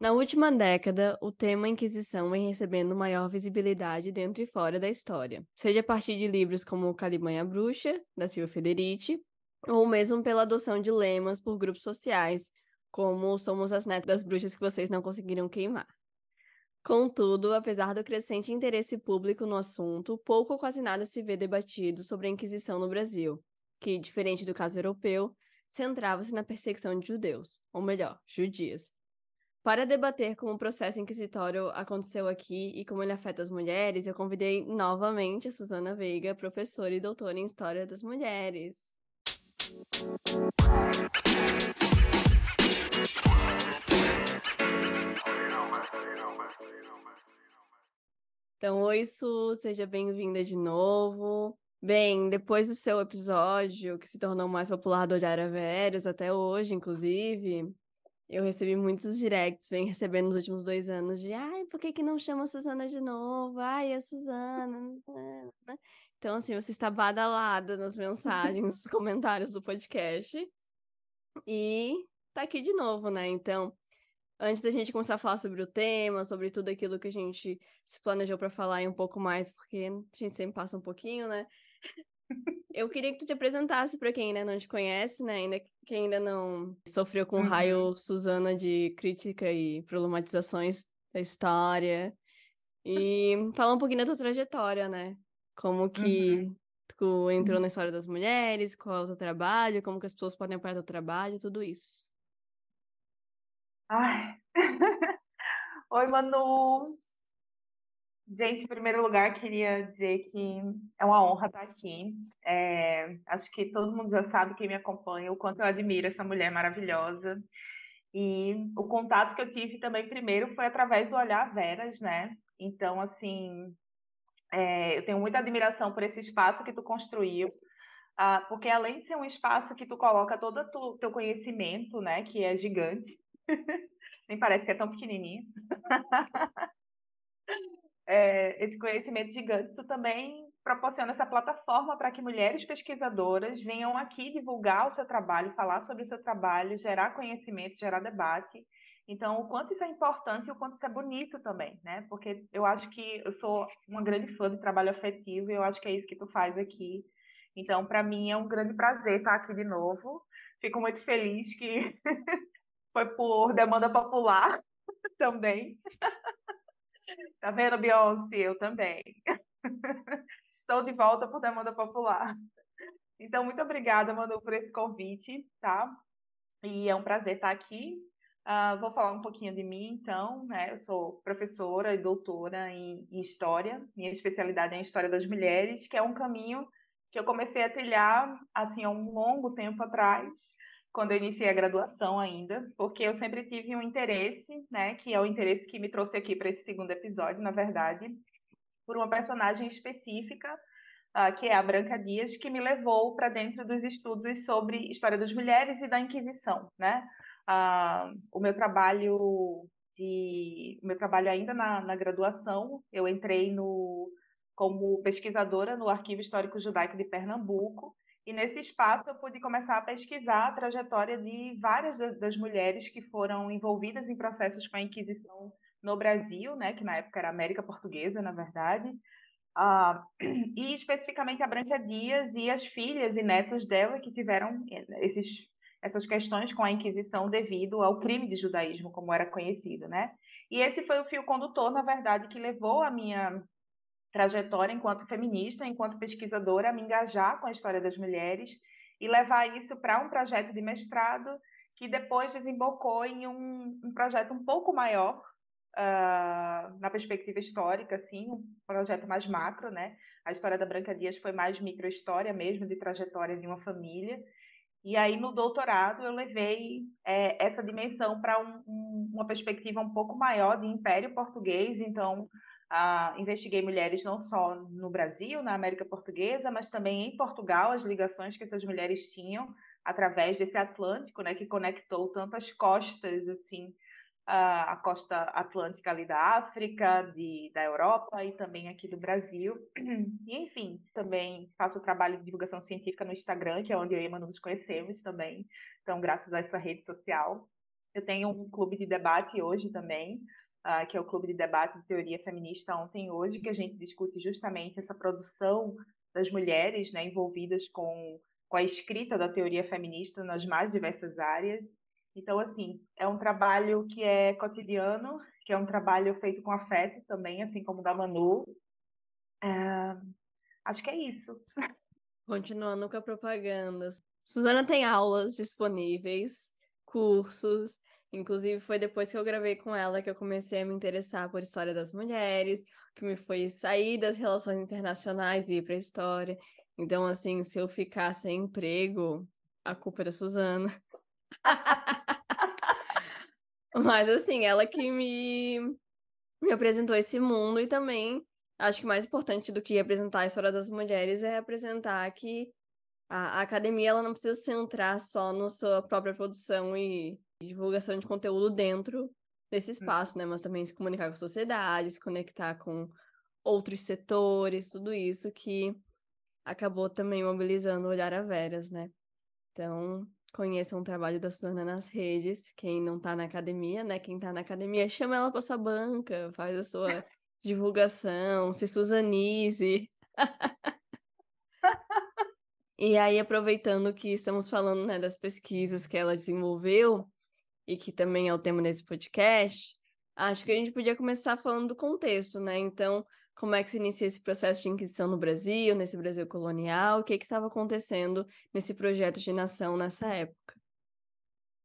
Na última década, o tema Inquisição vem recebendo maior visibilidade dentro e fora da história, seja a partir de livros como Calibanha Bruxa, da Silvia Federici, ou mesmo pela adoção de lemas por grupos sociais, como Somos as Netas das Bruxas que vocês não conseguiram queimar. Contudo, apesar do crescente interesse público no assunto, pouco ou quase nada se vê debatido sobre a Inquisição no Brasil, que, diferente do caso europeu, centrava-se na perseguição de judeus, ou melhor, judias. Para debater como o processo inquisitório aconteceu aqui e como ele afeta as mulheres, eu convidei novamente a Suzana Veiga, professora e doutora em História das Mulheres. Então, oi, Su, seja bem-vinda de novo. Bem, depois do seu episódio, que se tornou mais popular do a Veras, até hoje, inclusive, eu recebi muitos directs, vem recebendo nos últimos dois anos, de ai, por que, que não chama a Suzana de novo? Ai, a Suzana. Então, assim, você está badalada nas mensagens, nos comentários do podcast. E tá aqui de novo, né? Então, antes da gente começar a falar sobre o tema, sobre tudo aquilo que a gente se planejou para falar e um pouco mais, porque a gente sempre passa um pouquinho, né? Eu queria que tu te apresentasse para quem ainda não te conhece, né? Ainda quem ainda não sofreu com o uhum. raio Suzana de crítica e problematizações da história. E falar um pouquinho da tua trajetória, né? Como que uhum. tu entrou uhum. na história das mulheres, qual é o teu trabalho, como que as pessoas podem apoiar teu trabalho, tudo isso. Ai. Oi, Manu. Gente, em primeiro lugar, queria dizer que é uma honra estar aqui. É, acho que todo mundo já sabe, quem me acompanha, o quanto eu admiro essa mulher maravilhosa. E o contato que eu tive também primeiro foi através do Olhar Veras, né? Então, assim, é, eu tenho muita admiração por esse espaço que tu construiu, ah, porque além de ser um espaço que tu coloca todo o teu conhecimento, né, que é gigante, nem parece que é tão pequenininho. é, esse conhecimento gigante, tu também proporciona essa plataforma para que mulheres pesquisadoras venham aqui divulgar o seu trabalho, falar sobre o seu trabalho, gerar conhecimento, gerar debate. Então, o quanto isso é importante e o quanto isso é bonito também, né? Porque eu acho que eu sou uma grande fã de trabalho afetivo e eu acho que é isso que tu faz aqui. Então, para mim é um grande prazer estar aqui de novo. Fico muito feliz que foi por demanda popular também. Tá vendo, Beyoncé? Eu também. Estou de volta por demanda popular. Então, muito obrigada, Manu, por esse convite, tá? E é um prazer estar aqui. Uh, vou falar um pouquinho de mim, então, né? Eu sou professora e doutora em, em História. Minha especialidade é em História das Mulheres, que é um caminho que eu comecei a trilhar, assim, há um longo tempo atrás, quando eu iniciei a graduação ainda, porque eu sempre tive um interesse, né, que é o interesse que me trouxe aqui para esse segundo episódio, na verdade, por uma personagem específica, uh, que é a Branca Dias, que me levou para dentro dos estudos sobre história das mulheres e da Inquisição, né? Uh, o meu trabalho de, o meu trabalho ainda na, na graduação, eu entrei no como pesquisadora no Arquivo Histórico Judaico de Pernambuco e nesse espaço eu pude começar a pesquisar a trajetória de várias das mulheres que foram envolvidas em processos com a Inquisição no Brasil, né, que na época era América Portuguesa, na verdade, uh, e especificamente a Branca Dias e as filhas e netas dela que tiveram eh, esses, essas questões com a Inquisição devido ao crime de judaísmo, como era conhecido, né? E esse foi o fio condutor, na verdade, que levou a minha trajetória enquanto feminista, enquanto pesquisadora, a me engajar com a história das mulheres e levar isso para um projeto de mestrado que depois desembocou em um, um projeto um pouco maior uh, na perspectiva histórica, assim, um projeto mais macro, né? A história da Branca Dias foi mais microhistória mesmo, de trajetória de uma família. E aí, no doutorado, eu levei é, essa dimensão para um, um, uma perspectiva um pouco maior de império português, então Uh, investiguei mulheres não só no Brasil, na América Portuguesa, mas também em Portugal, as ligações que essas mulheres tinham através desse Atlântico, né, que conectou tantas costas, assim, a costa atlântica ali da África, de, da Europa e também aqui do Brasil. E, enfim, também faço trabalho de divulgação científica no Instagram, que é onde eu e Manu nos conhecemos também, então, graças a essa rede social. Eu tenho um clube de debate hoje também, uh, que é o Clube de Debate de Teoria Feminista Ontem Hoje, que a gente discute justamente essa produção das mulheres né, envolvidas com, com a escrita da teoria feminista nas mais diversas áreas. Então, assim, é um trabalho que é cotidiano, que é um trabalho feito com afeto também, assim como o da Manu. É... Acho que é isso. Continuando com a propaganda. Suzana tem aulas disponíveis, cursos, Inclusive, foi depois que eu gravei com ela que eu comecei a me interessar por história das mulheres, que me foi sair das relações internacionais e ir para história. Então, assim, se eu ficar sem emprego, a culpa é da Suzana. Mas, assim, ela que me, me apresentou esse mundo e também acho que mais importante do que apresentar a história das mulheres é apresentar que a, a academia ela não precisa centrar só na sua própria produção e divulgação de conteúdo dentro desse espaço, uhum. né? Mas também se comunicar com a sociedade, se conectar com outros setores, tudo isso que acabou também mobilizando o Olhar a Veras, né? Então, conheçam o trabalho da Suzana nas redes, quem não tá na academia, né? Quem tá na academia, chama ela pra sua banca, faz a sua divulgação, se suzanize. e aí, aproveitando que estamos falando né, das pesquisas que ela desenvolveu, e que também é o tema desse podcast, acho que a gente podia começar falando do contexto, né? Então, como é que se inicia esse processo de Inquisição no Brasil, nesse Brasil colonial, o que estava acontecendo nesse projeto de nação nessa época?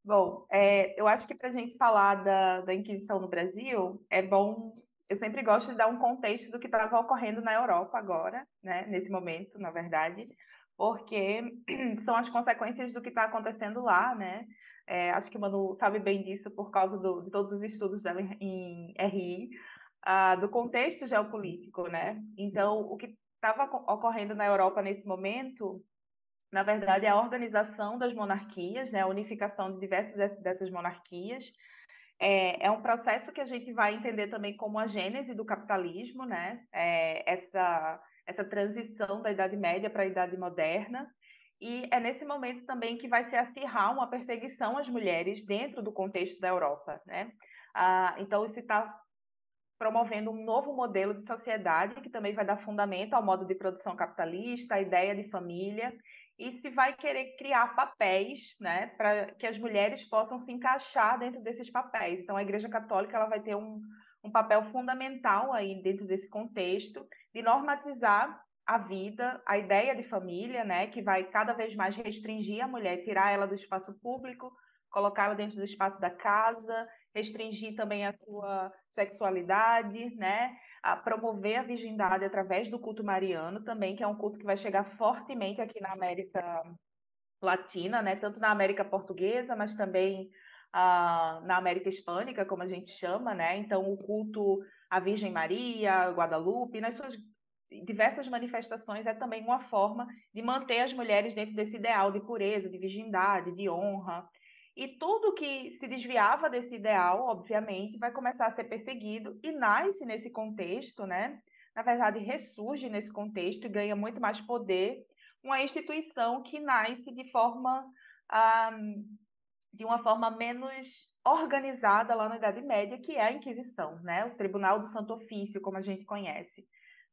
Bom, é, eu acho que para a gente falar da, da Inquisição no Brasil, é bom. Eu sempre gosto de dar um contexto do que estava ocorrendo na Europa agora, né, nesse momento, na verdade, porque são as consequências do que está acontecendo lá, né? É, acho que o Manu sabe bem disso por causa do, de todos os estudos dela em RI, uh, do contexto geopolítico, né? Então, o que estava ocorrendo na Europa nesse momento, na verdade, é a organização das monarquias, né? A unificação de diversas dessas monarquias. É, é um processo que a gente vai entender também como a gênese do capitalismo, né? É, essa, essa transição da Idade Média para a Idade Moderna. E é nesse momento também que vai se acirrar uma perseguição às mulheres dentro do contexto da Europa, né? Ah, então, isso está promovendo um novo modelo de sociedade que também vai dar fundamento ao modo de produção capitalista, à ideia de família, e se vai querer criar papéis, né, para que as mulheres possam se encaixar dentro desses papéis. Então, a Igreja Católica ela vai ter um, um papel fundamental aí dentro desse contexto de normatizar a vida, a ideia de família, né, que vai cada vez mais restringir a mulher, tirar ela do espaço público, colocá-la dentro do espaço da casa, restringir também a sua sexualidade, né, a promover a virgindade através do culto mariano também, que é um culto que vai chegar fortemente aqui na América Latina, né, tanto na América Portuguesa, mas também ah, na América Hispânica, como a gente chama, né, então o culto à Virgem Maria, Guadalupe, nas suas diversas manifestações é também uma forma de manter as mulheres dentro desse ideal de pureza, de virgindade, de honra. E tudo que se desviava desse ideal, obviamente, vai começar a ser perseguido e nasce nesse contexto, né? Na verdade, ressurge nesse contexto e ganha muito mais poder uma instituição que nasce de forma ah, de uma forma menos organizada lá na Idade Média, que é a Inquisição, né? O Tribunal do Santo Ofício, como a gente conhece.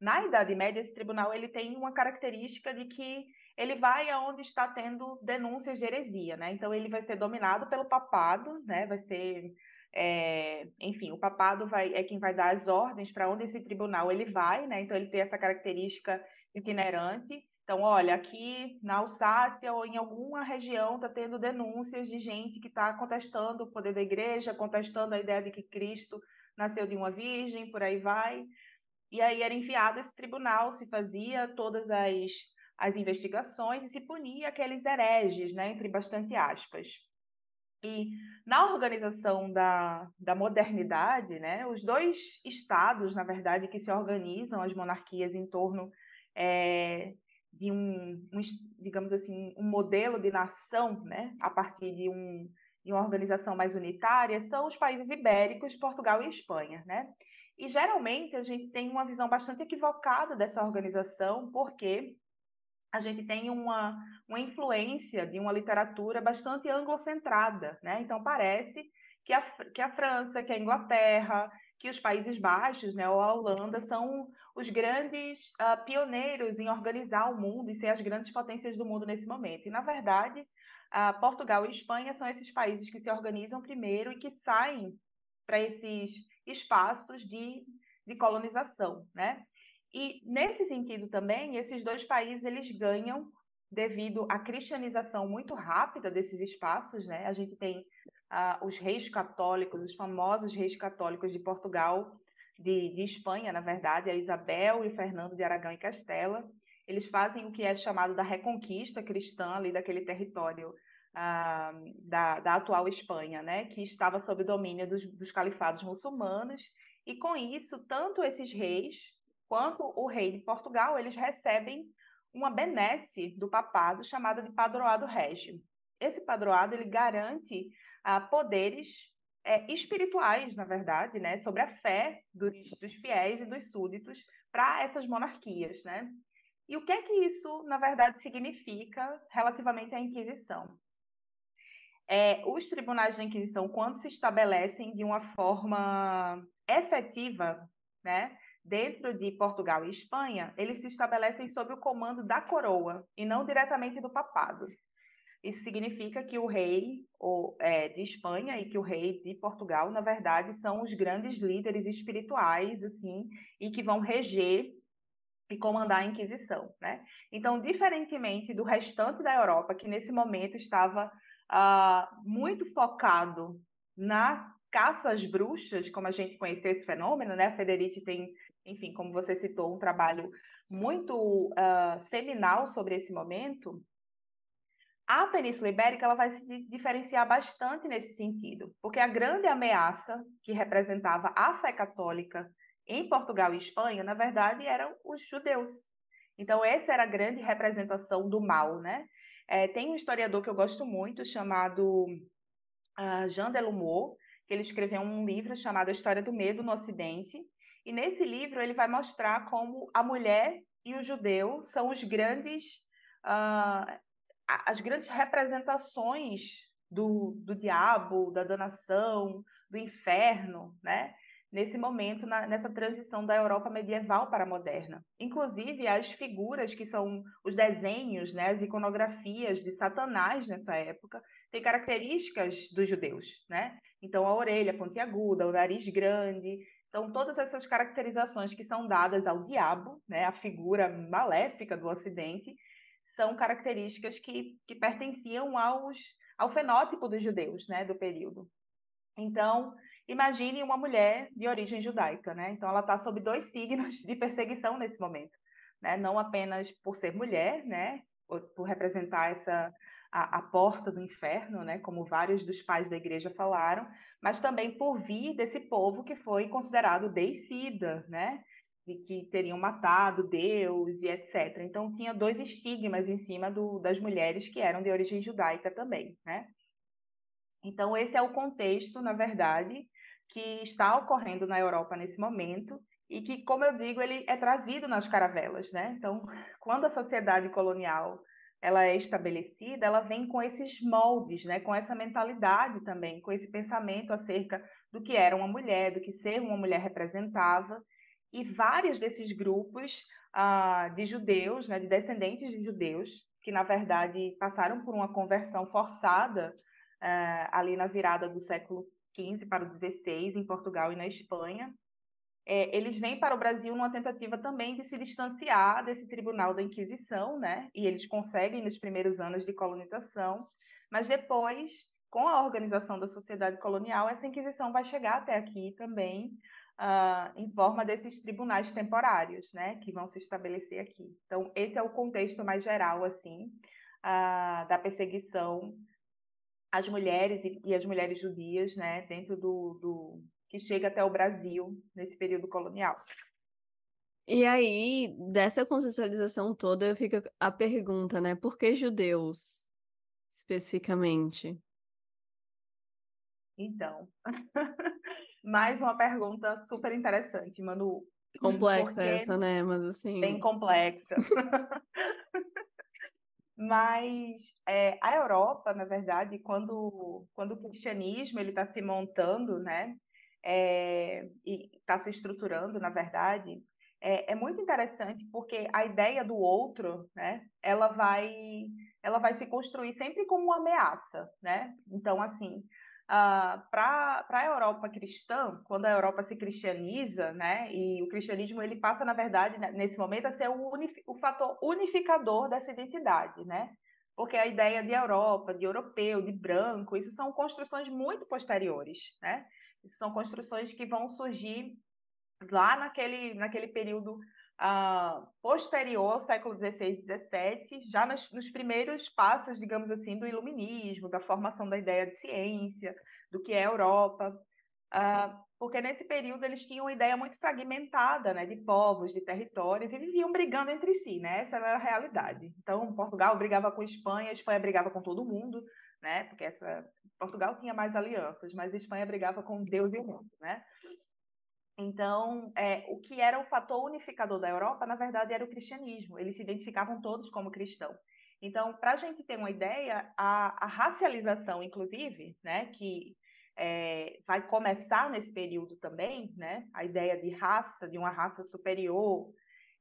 Na Idade Média, esse tribunal ele tem uma característica de que ele vai aonde está tendo denúncias de heresia, né? Então ele vai ser dominado pelo papado, né? Vai ser, é, enfim, o papado vai é quem vai dar as ordens para onde esse tribunal ele vai, né? Então ele tem essa característica itinerante. Então, olha, aqui na Alsácia ou em alguma região está tendo denúncias de gente que está contestando o poder da igreja, contestando a ideia de que Cristo nasceu de uma virgem, por aí vai. E aí era enviado esse tribunal, se fazia todas as, as investigações e se punia aqueles hereges, né, entre bastante aspas. E na organização da, da modernidade, né, os dois estados, na verdade, que se organizam, as monarquias, em torno é, de um, um, digamos assim, um modelo de nação, né, a partir de, um, de uma organização mais unitária, são os países ibéricos, Portugal e Espanha, né? E geralmente a gente tem uma visão bastante equivocada dessa organização, porque a gente tem uma, uma influência de uma literatura bastante anglocentrada, né? Então parece que a, que a França, que a Inglaterra, que os Países Baixos, né, ou a Holanda, são os grandes uh, pioneiros em organizar o mundo e ser as grandes potências do mundo nesse momento. E, na verdade, uh, Portugal e Espanha são esses países que se organizam primeiro e que saem para esses espaços de, de colonização, né? E, nesse sentido também, esses dois países, eles ganham devido à cristianização muito rápida desses espaços, né? A gente tem uh, os reis católicos, os famosos reis católicos de Portugal, de, de Espanha, na verdade, a Isabel e Fernando de Aragão e Castela. Eles fazem o que é chamado da reconquista cristã ali daquele território da, da, atual Espanha, né? Que estava sob domínio dos, dos califados muçulmanos. E com isso, tanto esses reis quanto o rei de Portugal, eles recebem uma benesse do papado chamada de padroado régio. Esse padroado ele garante ah, poderes é, espirituais, na verdade, né, sobre a fé dos, dos fiéis e dos súditos para essas monarquias, né? E o que é que isso, na verdade, significa relativamente à Inquisição? É, os tribunais da Inquisição, quando se estabelecem de uma forma efetiva, né, dentro de Portugal e Espanha, eles se estabelecem sob o comando da coroa e não diretamente do papado. Isso significa que o rei é, de Espanha e que o rei de Portugal, na verdade, são os grandes líderes espirituais, assim, e que vão reger e comandar a Inquisição, né? Então, diferentemente do restante da Europa, que nesse momento estava uh, muito focado na caça às bruxas, como a gente conheceu esse fenômeno, né? A Federici tem, enfim, como você citou, um trabalho muito uh, seminal sobre esse momento. A Península Ibérica ela vai se diferenciar bastante nesse sentido, porque a grande ameaça que representava a fé católica em Portugal e Espanha, na verdade, eram os judeus. Então, essa era a grande representação do mal, né? É, tem um historiador que eu gosto muito, chamado uh, Jean Delumeau, que ele escreveu um livro chamado A História do Medo no Ocidente, e nesse livro ele vai mostrar como a mulher e o judeu são os grandes uh, as grandes representações do, do diabo, da danação, do inferno, né? Nesse momento, na, nessa transição da Europa medieval para a moderna. Inclusive, as figuras que são os desenhos, né, as iconografias de Satanás nessa época, têm características dos judeus, né? Então, a orelha pontiaguda, o nariz grande. Então, todas essas caracterizações que são dadas ao diabo, né, a figura maléfica do Ocidente, são características que, que pertenciam aos, ao fenótipo dos judeus, né, do período. Então, imagine uma mulher de origem judaica, né? Então, ela está sob dois signos de perseguição nesse momento, né? Não apenas por ser mulher, né? Por representar essa a, a porta do inferno, né? Como vários dos pais da igreja falaram, mas também por vir desse povo que foi considerado deicida, né? de que teriam matado Deus e etc. Então tinha dois estigmas em cima do, das mulheres que eram de origem judaica também, né? Então esse é o contexto, na verdade, que está ocorrendo na Europa nesse momento e que, como eu digo, ele é trazido nas caravelas, né? Então, quando a sociedade colonial ela é estabelecida, ela vem com esses moldes, né? Com essa mentalidade também, com esse pensamento acerca do que era uma mulher, do que ser uma mulher representava e vários desses grupos uh, de judeus, né, de descendentes de judeus, que na verdade passaram por uma conversão forçada uh, ali na virada do século XV para o XVI, em Portugal e na Espanha, é, eles vêm para o Brasil numa tentativa também de se distanciar desse tribunal da Inquisição, né? E eles conseguem nos primeiros anos de colonização, mas depois, com a organização da sociedade colonial, essa Inquisição vai chegar até aqui também, uh, em forma desses tribunais temporários, né, que vão se estabelecer aqui. Então, esse é o contexto mais geral, assim, uh, da perseguição às mulheres e, e às mulheres judias, né, dentro do, do que chega até o Brasil nesse período colonial. E aí, dessa consensualização toda, fica a pergunta, né? Por que judeus, especificamente? Então, mais uma pergunta super interessante, Manu. Complexa essa, né? Mas assim. Bem complexa. Mas é, a Europa, na verdade, quando, quando o cristianismo está se montando, né, é, e está se estruturando, na verdade, é, é, muito interessante porque a ideia do outro, né, ela vai, ela vai se construir sempre como uma ameaça, né? Então, assim, Uh, para a Europa cristã, quando a Europa se cristianiza, né, e o cristianismo ele passa, na verdade, né, nesse momento, a ser o, o, fator unificador dessa identidade, né? Porque a ideia de Europa, de europeu, de branco, isso são construções muito posteriores, né? Isso são construções que vão surgir lá naquele, naquele período uh, posterior ao século XVI e XVII, já nos, nos, primeiros passos, digamos assim, do iluminismo, da formação da ideia de ciência, do que é a Europa, uh, porque nesse período eles tinham uma ideia muito fragmentada né, de povos, de territórios, e viviam brigando entre si, né? essa era a realidade. Então, Portugal brigava com a Espanha, a Espanha brigava com todo mundo, né? porque essa... Portugal tinha mais alianças, mas a Espanha brigava com Deus e o mundo. Né? Então, é, o que era o fator unificador da Europa, na verdade, era o cristianismo. Eles se identificavam todos como cristãos. Então, para a gente ter uma ideia, a, a racialização, inclusive, né, que é, vai começar nesse período também, né, a ideia de raça, de uma raça superior,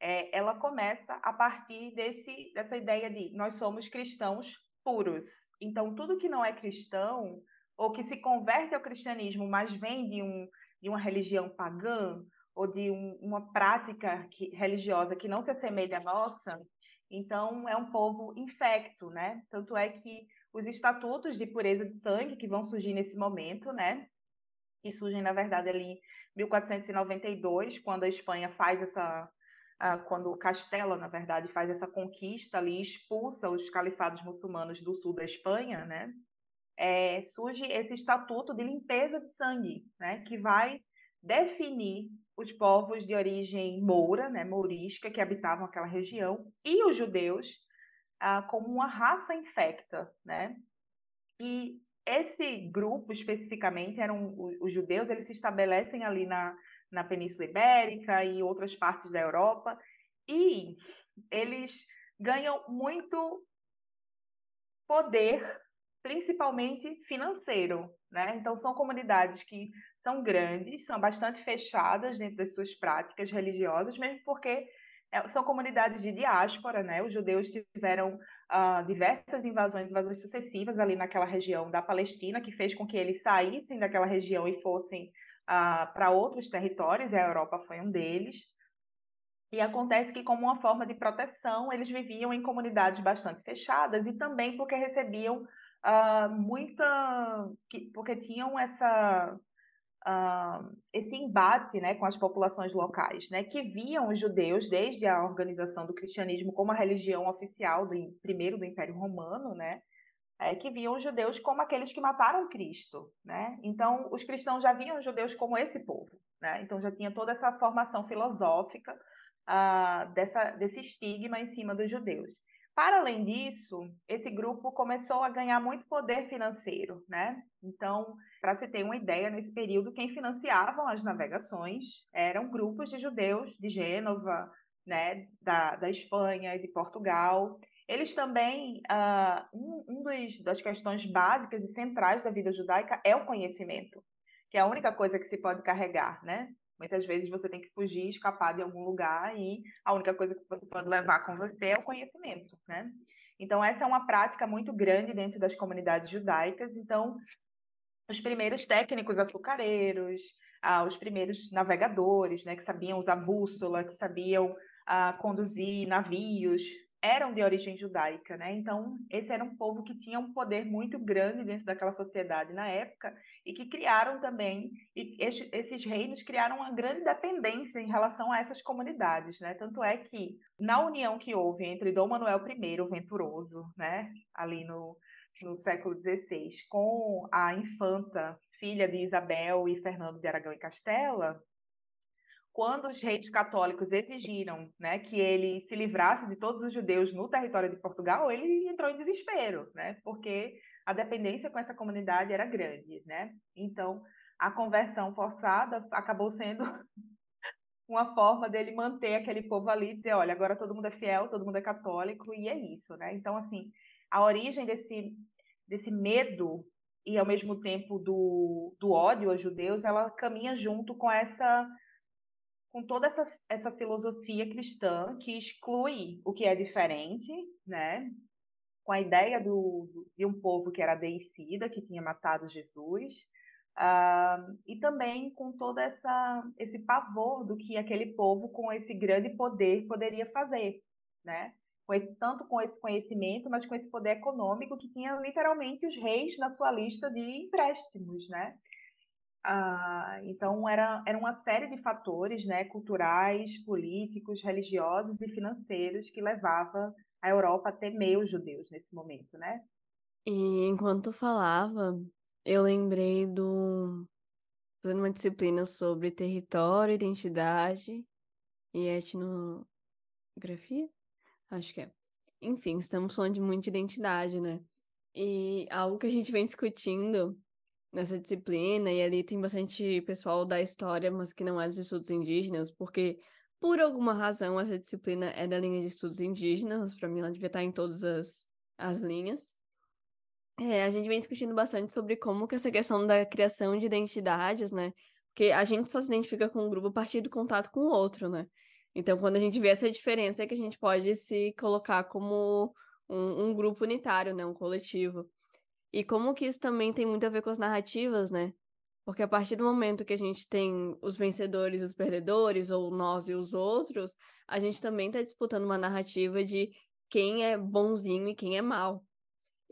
é, ela começa a partir desse, dessa ideia de nós somos cristãos puros. Então, tudo que não é cristão, ou que se converte ao cristianismo, mas vem de um de uma religião pagã ou de um, uma prática que, religiosa que não se assemelha à nossa, então é um povo infecto, né? Tanto é que os estatutos de pureza de sangue que vão surgir nesse momento, né? Que surgem, na verdade, ali em 1492, quando a Espanha faz essa. Quando Castela, na verdade, faz essa conquista ali, expulsa os califados muçulmanos do sul da Espanha, né? É, surge esse estatuto de limpeza de sangue, né, que vai definir os povos de origem moura, né, mourisca, que habitavam aquela região, e os judeus ah, como uma raça infecta, né? E esse grupo especificamente eram os judeus, eles se estabelecem ali na, na Península Ibérica e outras partes da Europa, e eles ganham muito poder principalmente financeiro, né? Então são comunidades que são grandes, são bastante fechadas dentro das suas práticas religiosas, mesmo porque é, são comunidades de diáspora, né? Os judeus tiveram uh, diversas invasões, invasões sucessivas ali naquela região da Palestina, que fez com que eles saíssem daquela região e fossem uh, para outros territórios, e a Europa foi um deles. E acontece que, como uma forma de proteção, eles viviam em comunidades bastante fechadas e também porque recebiam uh, muita. porque tinham essa. Uh, esse embate né, com as populações locais, né, que viam os judeus, desde a organização do cristianismo como a religião oficial do, primeiro do Império Romano, né, é, que viam os judeus como aqueles que mataram Cristo. Né? Então, os cristãos já viam os judeus como esse povo. Né? Então, já tinha toda essa formação filosófica uh, dessa, desse estigma em cima dos judeus. Para além disso, esse grupo começou a ganhar muito poder financeiro, né? Então, para se ter uma ideia, nesse período, quem financiavam as navegações eram grupos de judeus de Gênova, né, da, da Espanha e de Portugal. Eles também, uh, um, dos, das questões básicas e centrais da vida judaica é o conhecimento, que é a única coisa que se pode carregar, né? Muitas vezes você tem que fugir, escapar de algum lugar e a única coisa que você pode levar com você é o conhecimento, né? Então, essa é uma prática muito grande dentro das comunidades judaicas. Então, os primeiros técnicos açucareiros, ah, os primeiros navegadores, né, que sabiam usar bússola, que sabiam ah, conduzir navios, eram de origem judaica, né? Então, esse era um povo que tinha um poder muito grande dentro daquela sociedade na época e que criaram também, e esses reinos criaram uma grande dependência em relação a essas comunidades, né? Tanto é que, na união que houve entre Dom Manuel I, o Venturoso, né? Ali no, no século XVI, com a infanta, filha de Isabel e Fernando de Aragão e Castela, quando os reis católicos exigiram né, que ele se livrasse de todos os judeus no território de Portugal, ele entrou em desespero, né, porque a dependência com essa comunidade era grande. Né? Então, a conversão forçada acabou sendo uma forma dele manter aquele povo ali, dizer, olha, agora todo mundo é fiel, todo mundo é católico, e é isso, né? Então, assim, a origem desse, desse medo e, ao mesmo tempo, do, do ódio aos judeus, ela caminha junto com essa com toda essa, essa filosofia cristã que exclui o que é diferente, né? com a ideia do, de um povo que era deicida, que tinha matado Jesus, Uh, e também com todo essa, esse pavor do que aquele povo, com esse grande poder, poderia fazer, né? Com esse, tanto com esse conhecimento, mas com esse poder econômico que tinha literalmente os reis na sua lista de empréstimos, né? Uh, então, era, era uma série de fatores né, culturais, políticos, religiosos e financeiros que levava a Europa a temer os judeus nesse momento, né? E enquanto falava, eu lembrei do fazendo uma disciplina sobre território, identidade e etnografia? Acho que é. Enfim, estamos falando de muita identidade, né? E algo que a gente vem discutindo nessa disciplina, e ali tem bastante pessoal da história, mas que não é dos estudos indígenas, porque por alguma razão essa disciplina é da linha de estudos indígenas, para mim ela devia estar em todas as, as linhas. É, a gente vem discutindo bastante sobre como que essa questão da criação de identidades, né? Porque a gente só se identifica com um grupo a partir do contato com o outro, né? Então, quando a gente vê essa diferença, é que a gente pode se colocar como um, um grupo unitário, né? Um coletivo. E como que isso também tem muito a ver com as narrativas, né? Porque a partir do momento que a gente tem os vencedores e os perdedores, ou nós e os outros, a gente também está disputando uma narrativa de quem é bonzinho e quem é mal.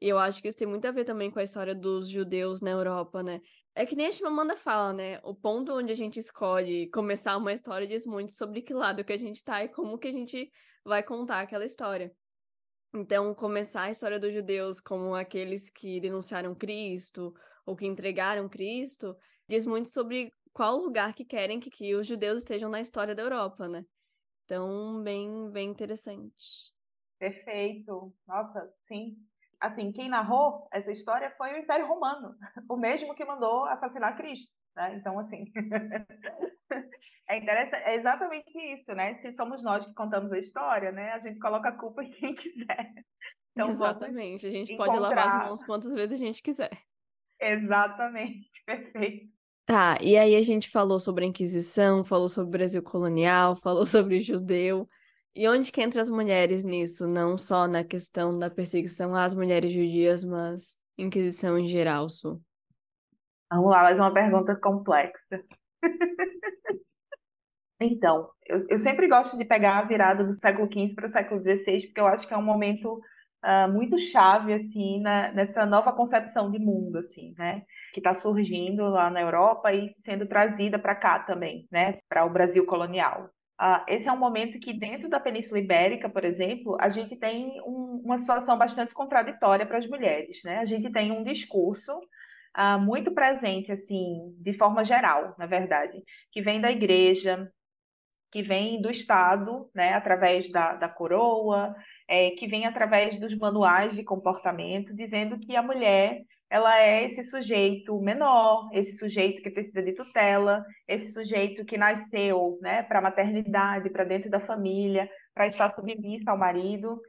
E eu acho que isso tem muito a ver também com a história dos judeus na Europa, né? É que nem a Chimamanda fala, né? O ponto onde a gente escolhe começar uma história diz muito sobre que lado que a gente tá e como que a gente vai contar aquela história. Então, começar a história dos judeus como aqueles que denunciaram Cristo ou que entregaram Cristo, diz muito sobre qual lugar que querem que, que os judeus estejam na história da Europa, né? Então, bem, bem interessante. Perfeito. Nossa, sim assim, quem narrou essa história foi o Império Romano, o mesmo que mandou assassinar Cristo. Né? Então, assim, é interessante, é exatamente isso, né? Se somos nós que contamos a história, né? A gente coloca a culpa em quem quiser. Então, exatamente, a gente encontrar... pode lavar as mãos quantas vezes a gente quiser. Exatamente, perfeito. Tá, e aí a gente falou sobre a Inquisição, falou sobre o Brasil colonial, falou sobre o judeu. E onde que entra as mulheres nisso? Não só na questão da perseguição às mulheres judias, mas Inquisição em geral, Su? Vamos lá, mais uma pergunta complexa. Então, eu, eu, sempre gosto de pegar a virada do século XV para o século XVI, porque eu acho que é um momento uh, muito chave, assim, na, nessa nova concepção de mundo, assim, né? Que está surgindo lá na Europa e sendo trazida para cá também, né? Para o Brasil colonial. Uh, esse é um momento que, dentro da Península Ibérica, por exemplo, a gente tem um, uma situação bastante contraditória para as mulheres. Né? A gente tem um discurso uh, muito presente, assim, de forma geral, na verdade, que vem da igreja, que vem do Estado, né, através da, da coroa, é, que vem através dos manuais de comportamento, dizendo que a mulher ela é esse sujeito menor, esse sujeito que precisa de tutela, esse sujeito que nasceu né, para a maternidade, para dentro da família, para estar submissa ao marido.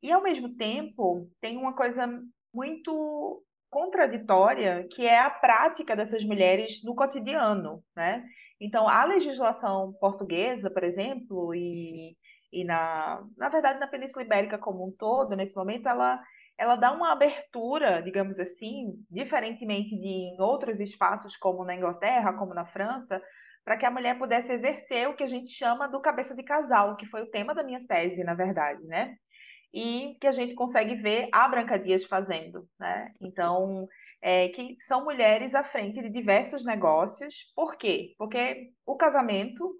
E, ao mesmo tempo, tem uma coisa muito contraditória, que é a prática dessas mulheres no cotidiano, né? Então, a legislação portuguesa, por exemplo, e, e na, na verdade na Península Ibérica como um todo, nesse momento, ela ela dá uma abertura, digamos assim, diferentemente de em outros espaços, como na Inglaterra, como na França, para que a mulher pudesse exercer o que a gente chama do cabeça de casal, que foi o tema da minha tese, na verdade, né? E que a gente consegue ver a Branca Dias fazendo, né? Então, é, que são mulheres à frente de diversos negócios. Por quê? Porque o casamento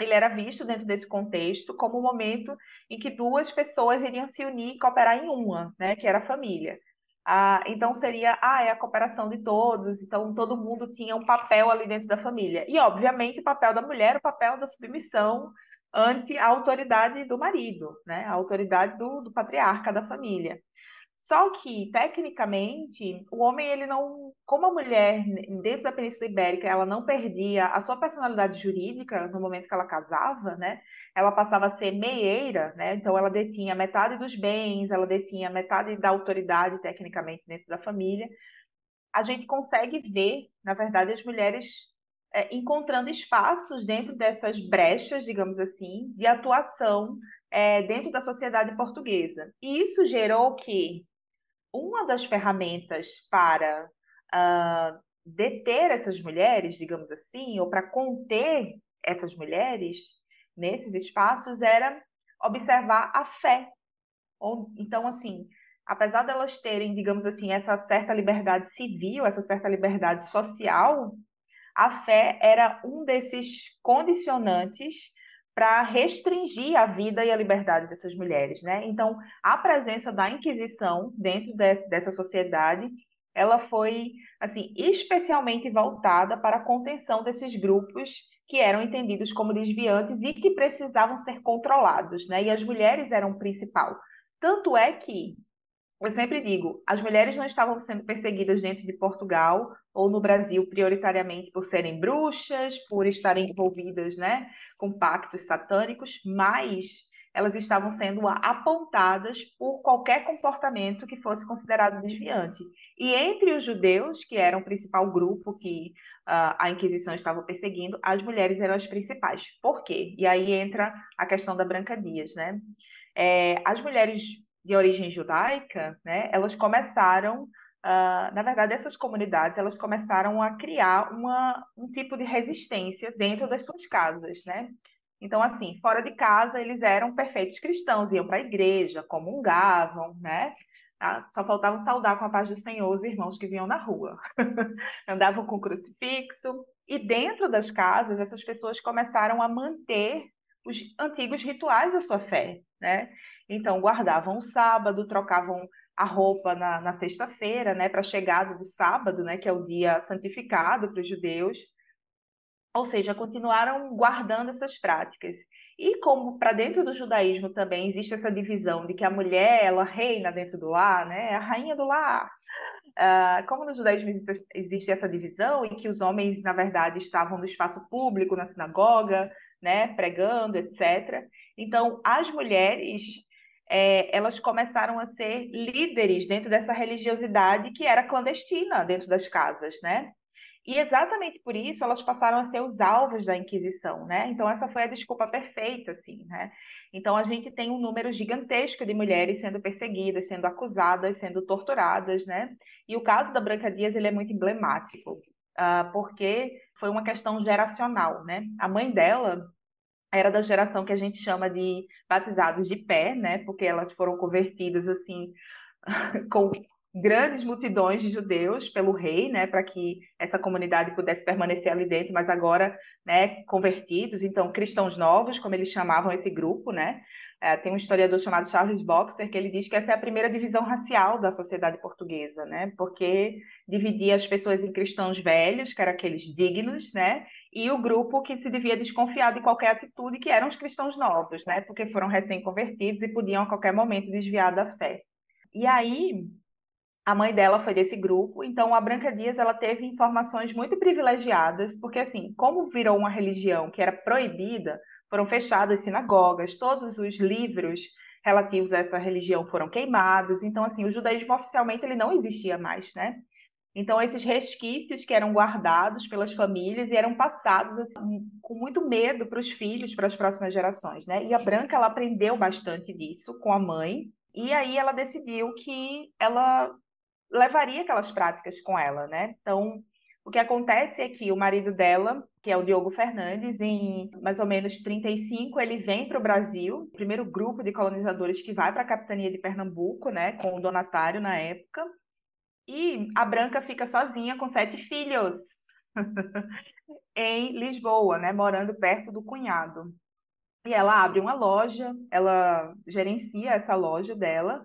ele era visto dentro desse contexto como um momento em que duas pessoas iriam se unir e cooperar em uma, né, que era a família. Ah, então seria ah, é a cooperação de todos, então todo mundo tinha um papel ali dentro da família. E, obviamente, o papel da mulher, o papel da submissão ante a autoridade do marido, né, a autoridade do, do patriarca da família. Só que, tecnicamente, o homem, ele não. Como a mulher, dentro da Península Ibérica, ela não perdia a sua personalidade jurídica no momento que ela casava, né? Ela passava a ser meieira, né? Então, ela detinha metade dos bens, ela detinha metade da autoridade, tecnicamente, dentro da família. A gente consegue ver, na verdade, as mulheres é, encontrando espaços dentro dessas brechas, digamos assim, de atuação é, dentro da sociedade portuguesa. E isso gerou que uma das ferramentas para uh, deter essas mulheres, digamos assim, ou para conter essas mulheres nesses espaços era observar a fé. Então, assim, apesar delas terem, digamos assim, essa certa liberdade civil, essa certa liberdade social, a fé era um desses condicionantes para restringir a vida e a liberdade dessas mulheres, né? Então, a presença da Inquisição dentro de, dessa sociedade, ela foi, assim, especialmente voltada para a contenção desses grupos que eram entendidos como desviantes e que precisavam ser controlados, né? E as mulheres eram o principal. Tanto é que eu sempre digo, as mulheres não estavam sendo perseguidas dentro de Portugal ou no Brasil prioritariamente por serem bruxas, por estarem envolvidas, né, com pactos satânicos, mas elas estavam sendo apontadas por qualquer comportamento que fosse considerado desviante. E entre os judeus, que eram o principal grupo que uh, a Inquisição estava perseguindo, as mulheres eram as principais. Por quê? E aí entra a questão da Branca Dias, né? É, as mulheres de origem judaica, né, elas começaram, uh, na verdade, essas comunidades, elas começaram a criar uma, um tipo de resistência dentro das suas casas, né? Então, assim, fora de casa, eles eram perfeitos cristãos, iam para a igreja, comungavam, né? Tá? Só faltavam saudar com a paz do Senhor os irmãos que vinham na rua. Andavam com crucifixo. E dentro das casas, essas pessoas começaram a manter os antigos rituais da sua fé, né? Então, guardavam o sábado, trocavam a roupa na, na sexta-feira, né, para a chegada do sábado, né, que é o dia santificado para os judeus. Ou seja, continuaram guardando essas práticas. E como para dentro do judaísmo também existe essa divisão de que a mulher ela reina dentro do lar, né, é a rainha do lar. Uh, como no judaísmo existe, essa divisão e que os homens, na verdade, estavam no espaço público, na sinagoga, né, pregando, etc. Então, as mulheres é, elas começaram a ser líderes dentro dessa religiosidade que era clandestina dentro das casas, né? E exatamente por isso elas passaram a ser os alvos da Inquisição, né? Então essa foi a desculpa perfeita, assim, né? Então a gente tem um número gigantesco de mulheres sendo perseguidas, sendo acusadas, sendo torturadas, né? E o caso da Branca Dias ele é muito emblemático, uh, porque foi uma questão geracional, né? A mãe dela era da geração que a gente chama de batizados de pé, né? Porque elas foram convertidas assim com grandes multidões de judeus pelo rei, né, para que essa comunidade pudesse permanecer ali dentro, mas agora, né, convertidos, então cristãos novos, como eles chamavam esse grupo, né? É, tem um historiador chamado Charles Boxer que ele diz que essa é a primeira divisão racial da sociedade portuguesa, né? Porque dividia as pessoas em cristãos velhos, que eram aqueles dignos, né? E o grupo que se devia desconfiar de qualquer atitude, que eram os cristãos novos, né? Porque foram recém-convertidos e podiam a qualquer momento desviar da fé. E aí, a mãe dela foi desse grupo, então a Branca Dias ela teve informações muito privilegiadas, porque assim, como virou uma religião que era proibida, foram fechadas sinagogas, todos os livros relativos a essa religião foram queimados, então assim, o judaísmo oficialmente ele não existia mais, né? Então esses resquícios que eram guardados pelas famílias e eram passados assim, com muito medo para os filhos, para as próximas gerações, né? E a Branca ela aprendeu bastante disso com a mãe, e aí ela decidiu que ela levaria aquelas práticas com ela, né? Então, o que acontece é que o marido dela, que é o Diogo Fernandes, em mais ou menos 35, ele vem para o Brasil, o primeiro grupo de colonizadores que vai para a capitania de Pernambuco, né, com o donatário na época. E a Branca fica sozinha com sete filhos em Lisboa, né, morando perto do cunhado. E ela abre uma loja, ela gerencia essa loja dela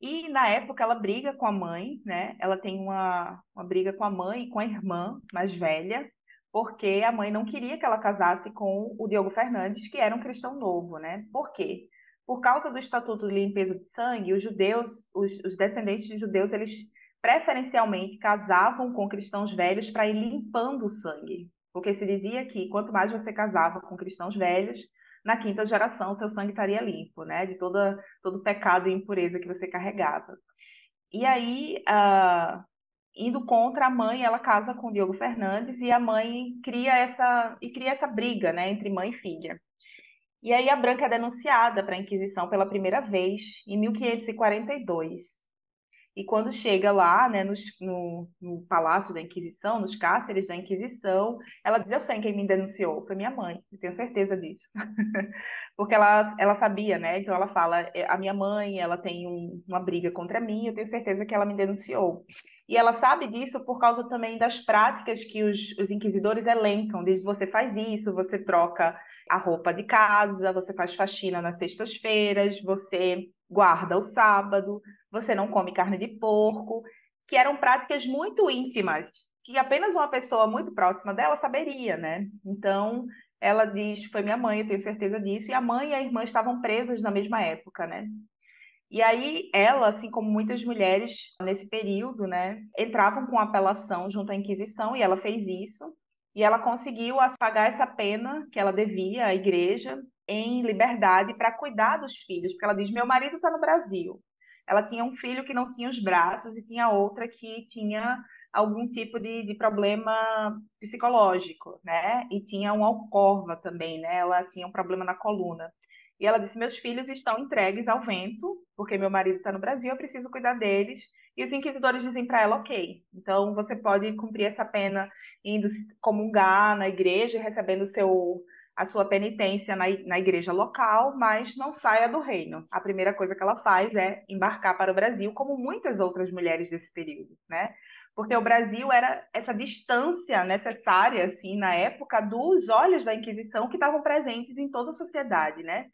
e na época ela briga com a mãe, né? Ela tem uma, uma briga com a mãe e com a irmã mais velha, porque a mãe não queria que ela casasse com o Diogo Fernandes, que era um cristão novo, né? Por quê? por causa do Estatuto de Limpeza de Sangue, os judeus, os, os descendentes de judeus, eles preferencialmente casavam com cristãos velhos para ir limpando o sangue. Porque se dizia que quanto mais você casava com cristãos velhos, na quinta geração teu sangue estaria limpo, né? De toda, todo pecado e impureza que você carregava. E aí, uh, indo contra a mãe, ela casa com o Diogo Fernandes e a mãe cria essa e cria essa briga, né, entre mãe e filha. E aí a Branca é denunciada para a Inquisição pela primeira vez em 1542. E quando chega lá, né, no, no, no, Palácio da Inquisição, nos cárceres da Inquisição, ela diz: Eu sei quem me denunciou, foi minha mãe, eu tenho certeza disso. Porque ela, ela sabia, né? Então ela fala: é, A minha mãe, ela tem um, uma briga contra mim, eu tenho certeza que ela me denunciou. E ela sabe disso por causa também das práticas que os, os inquisidores elencam: diz, você faz isso, você troca a roupa de casa, você faz faxina nas sextas-feiras, você guarda o sábado, você não come carne de porco, que eram práticas muito íntimas, que apenas uma pessoa muito próxima dela saberia, né? Então, ela diz, foi minha mãe, eu tenho certeza disso, e a mãe e a irmã estavam presas na mesma época, né? E aí ela, assim como muitas mulheres nesse período, né, entravam com apelação junto à Inquisição e ela fez isso. E ela conseguiu pagar essa pena que ela devia à igreja em liberdade para cuidar dos filhos, porque ela diz: meu marido está no Brasil. Ela tinha um filho que não tinha os braços e tinha outra que tinha algum tipo de, de problema psicológico, né? E tinha um alcorva também, né? Ela tinha um problema na coluna. E ela disse: Meus filhos estão entregues ao vento, porque meu marido está no Brasil, eu preciso cuidar deles. E os inquisidores dizem para ela: Ok, então você pode cumprir essa pena indo comungar na igreja, recebendo seu a sua penitência na, na igreja local, mas não saia do reino. A primeira coisa que ela faz é embarcar para o Brasil, como muitas outras mulheres desse período, né? Porque o Brasil era essa distância necessária, assim, na época, dos olhos da Inquisição que estavam presentes em toda a sociedade, né?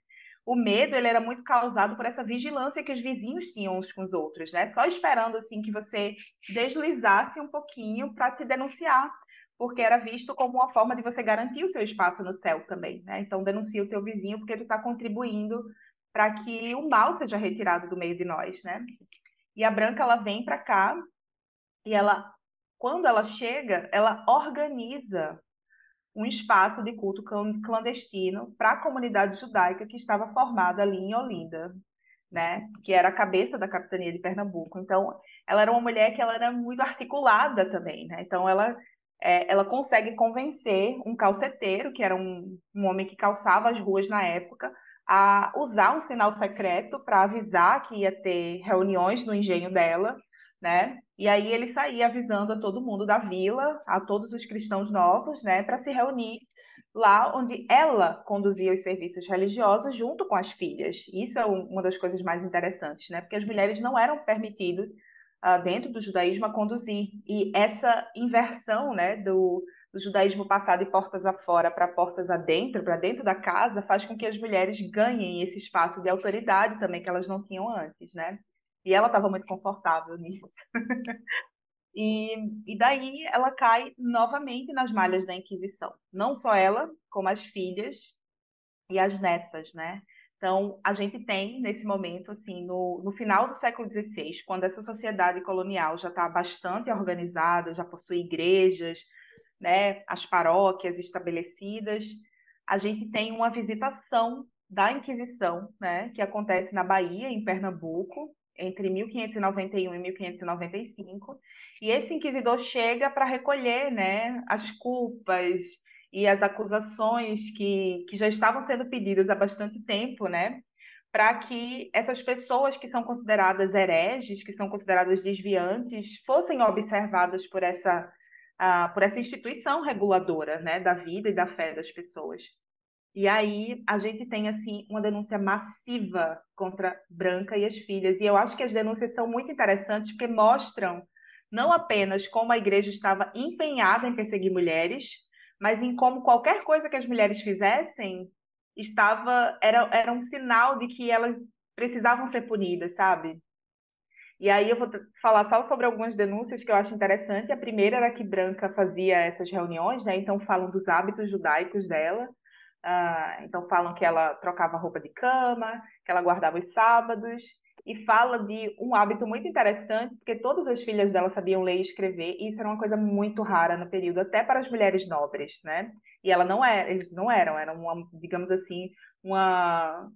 O medo ele era muito causado por essa vigilância que os vizinhos tinham uns com os outros, né? Só esperando assim que você deslizasse um pouquinho para te denunciar, porque era visto como uma forma de você garantir o seu espaço no céu também, né? Então denuncia o teu vizinho porque tu está contribuindo para que o mal seja retirado do meio de nós, né? E a Branca ela vem para cá e ela, quando ela chega, ela organiza um espaço de culto clandestino para a comunidade judaica que estava formada ali em Olinda, né? Que era a cabeça da capitania de Pernambuco. Então, ela era uma mulher que ela era muito articulada também, né? Então, ela é, ela consegue convencer um calceteiro, que era um, um homem que calçava as ruas na época, a usar um sinal secreto para avisar que ia ter reuniões no engenho dela, né? E aí ele saía avisando a todo mundo da vila, a todos os cristãos novos, né, para se reunir lá onde ela conduzia os serviços religiosos junto com as filhas. Isso é uma das coisas mais interessantes, né? Porque as mulheres não eram permitidas uh, dentro do judaísmo a conduzir. E essa inversão né, do, do judaísmo passar de portas afora para portas adentro, para dentro da casa, faz com que as mulheres ganhem esse espaço de autoridade também que elas não tinham antes, né? E ela estava muito confortável nisso. e, e daí ela cai novamente nas malhas da Inquisição. Não só ela, como as filhas e as netas, né? Então, a gente tem, nesse momento, assim, no, no final do século XVI, quando essa sociedade colonial já está bastante organizada, já possui igrejas, né, as paróquias estabelecidas, a gente tem uma visitação da Inquisição, né, que acontece na Bahia, em Pernambuco, entre 1591 e 1595, e esse inquisidor chega para recolher, né, as culpas, e as acusações que, que já estavam sendo pedidas há bastante tempo, né? Para que essas pessoas que são consideradas hereges, que são consideradas desviantes, fossem observadas por essa, uh, por essa instituição reguladora né, da vida e da fé das pessoas. E aí a gente tem assim uma denúncia massiva contra Branca e as filhas. E eu acho que as denúncias são muito interessantes porque mostram não apenas como a igreja estava empenhada em perseguir mulheres, mas em como qualquer coisa que as mulheres fizessem estava era, era um sinal de que elas precisavam ser punidas, sabe? E aí eu vou falar só sobre algumas denúncias que eu acho interessante. A primeira era que Branca fazia essas reuniões, né? Então falam dos hábitos judaicos dela. Ah, então falam que ela trocava roupa de cama, que ela guardava os sábados, e fala de um hábito muito interessante, porque todas as filhas dela sabiam ler e escrever, e isso era uma coisa muito rara no período, até para as mulheres nobres, né? E ela não era, eles não eram, eram uma, digamos assim, uma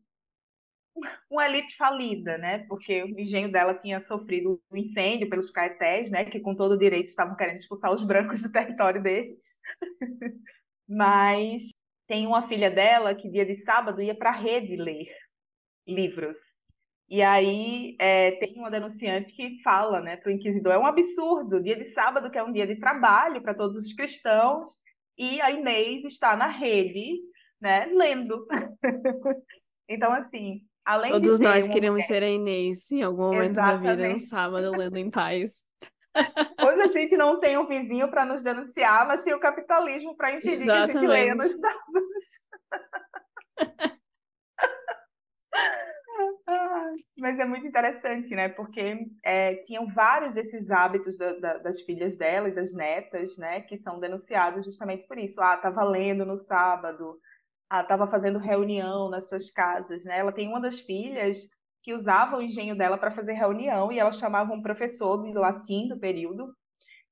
uma elite falida, né? Porque o engenho dela tinha sofrido um incêndio pelos caetés, né? Que com todo o direito estavam querendo expulsar os brancos do território deles. Mas tem uma filha dela que dia de sábado ia para a rede ler livros. E aí é, tem uma denunciante que fala né, para o inquisidor: é um absurdo, dia de sábado, que é um dia de trabalho para todos os cristãos, e a Inês está na rede, né, lendo. então, assim, além Todos nós queríamos mulher... ser a Inês em algum momento Exatamente. da vida, no sábado, lendo em paz. Hoje a gente não tem um vizinho para nos denunciar, mas tem o capitalismo para impedir Exatamente. que a gente leia nos sábados. Mas é muito interessante, né? Porque é, tinham vários desses hábitos da, da, das filhas dela e das netas, né? Que são denunciados justamente por isso. Ah, estava lendo no sábado. Ah, estava fazendo reunião nas suas casas, né? Ela tem uma das filhas que usava o engenho dela para fazer reunião e ela chamava um professor de latim do período,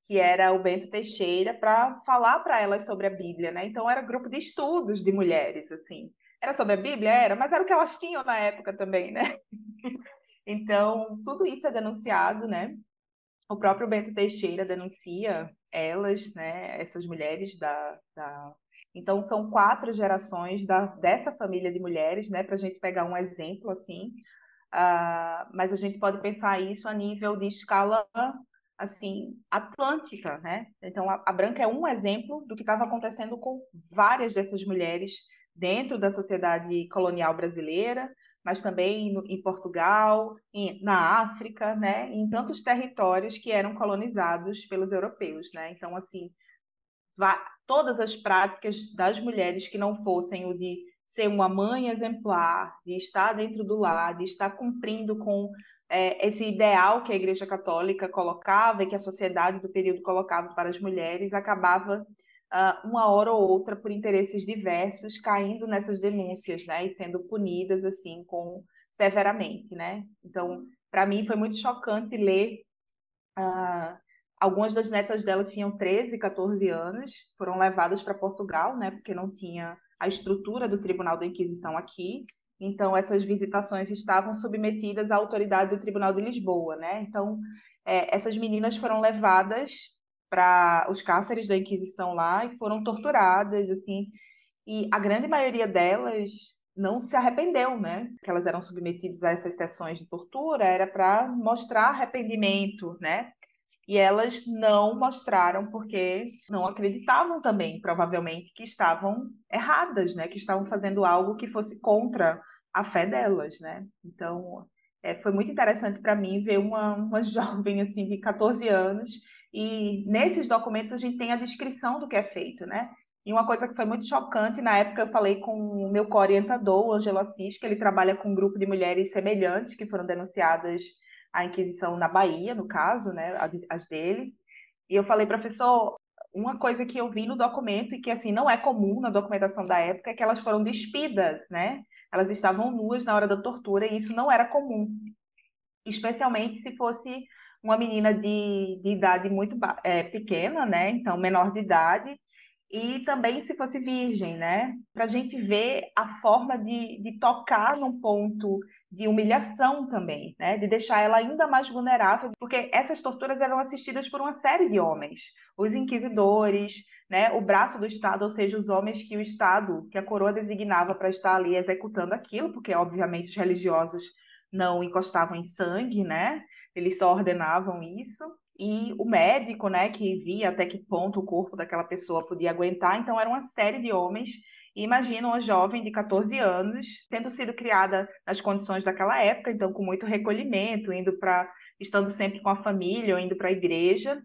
que era o Bento Teixeira, para falar para elas sobre a Bíblia, né? Então era grupo de estudos de mulheres, assim. Era sobre a Bíblia? Era, mas era o que elas tinham na época também, né? então, tudo isso é denunciado, né? O próprio Bento Teixeira denuncia elas, né? Essas mulheres da, da... Então, são quatro gerações da, dessa família de mulheres, né? Para a gente pegar um exemplo, assim. Uh, mas a gente pode pensar isso a nível de escala assim atlântica, né? Então a, a Branca é um exemplo do que estava acontecendo com várias dessas mulheres dentro da sociedade colonial brasileira, mas também no, em Portugal, em, na África, né? Em tantos territórios que eram colonizados pelos europeus, né? Então assim todas as práticas das mulheres que não fossem o de ser uma mãe exemplar, de estar dentro do lar, de estar cumprindo com é, esse ideal que a Igreja Católica colocava e que a sociedade do período colocava para as mulheres, acabava uh, uma hora ou outra por interesses diversos caindo nessas denúncias, né, e sendo punidas assim com severamente, né? Então, para mim foi muito chocante ler uh, algumas das netas delas tinham 13, 14 anos, foram levadas para Portugal, né, porque não tinha a estrutura do Tribunal da Inquisição aqui. Então, essas visitações estavam submetidas à autoridade do Tribunal de Lisboa, né? Então, é, essas meninas foram levadas para os cárceres da Inquisição lá e foram torturadas, assim. E a grande maioria delas não se arrependeu, né? Que elas eram submetidas a essas sessões de tortura era para mostrar arrependimento, né? E elas não mostraram porque não acreditavam também, provavelmente, que estavam erradas, né? Que estavam fazendo algo que fosse contra a fé delas, né? Então, é, foi muito interessante para mim ver uma, uma jovem, assim, de 14 anos e nesses documentos a gente tem a descrição do que é feito, né? E uma coisa que foi muito chocante, na época eu falei com o meu co-orientador, o Angelo Assis, que ele trabalha com um grupo de mulheres semelhantes que foram denunciadas a Inquisição na Bahia, no caso, né, as dele. E eu falei, professor, uma coisa que eu vi no documento e que assim não é comum na documentação da época é que elas foram despidas, né? Elas estavam nuas na hora da tortura e isso não era comum, especialmente se fosse uma menina de, de idade muito é, pequena, né? Então menor de idade e também se fosse virgem, né? Para a gente ver a forma de, de tocar num ponto de humilhação também, né? De deixar ela ainda mais vulnerável, porque essas torturas eram assistidas por uma série de homens, os inquisidores, né? O braço do Estado, ou seja, os homens que o Estado, que a coroa designava para estar ali executando aquilo, porque obviamente os religiosos não encostavam em sangue, né? Eles só ordenavam isso e o médico, né, que via até que ponto o corpo daquela pessoa podia aguentar. Então, era uma série de homens. Imagina uma jovem de 14 anos, tendo sido criada nas condições daquela época, então com muito recolhimento, indo para, estando sempre com a família, ou indo para a igreja,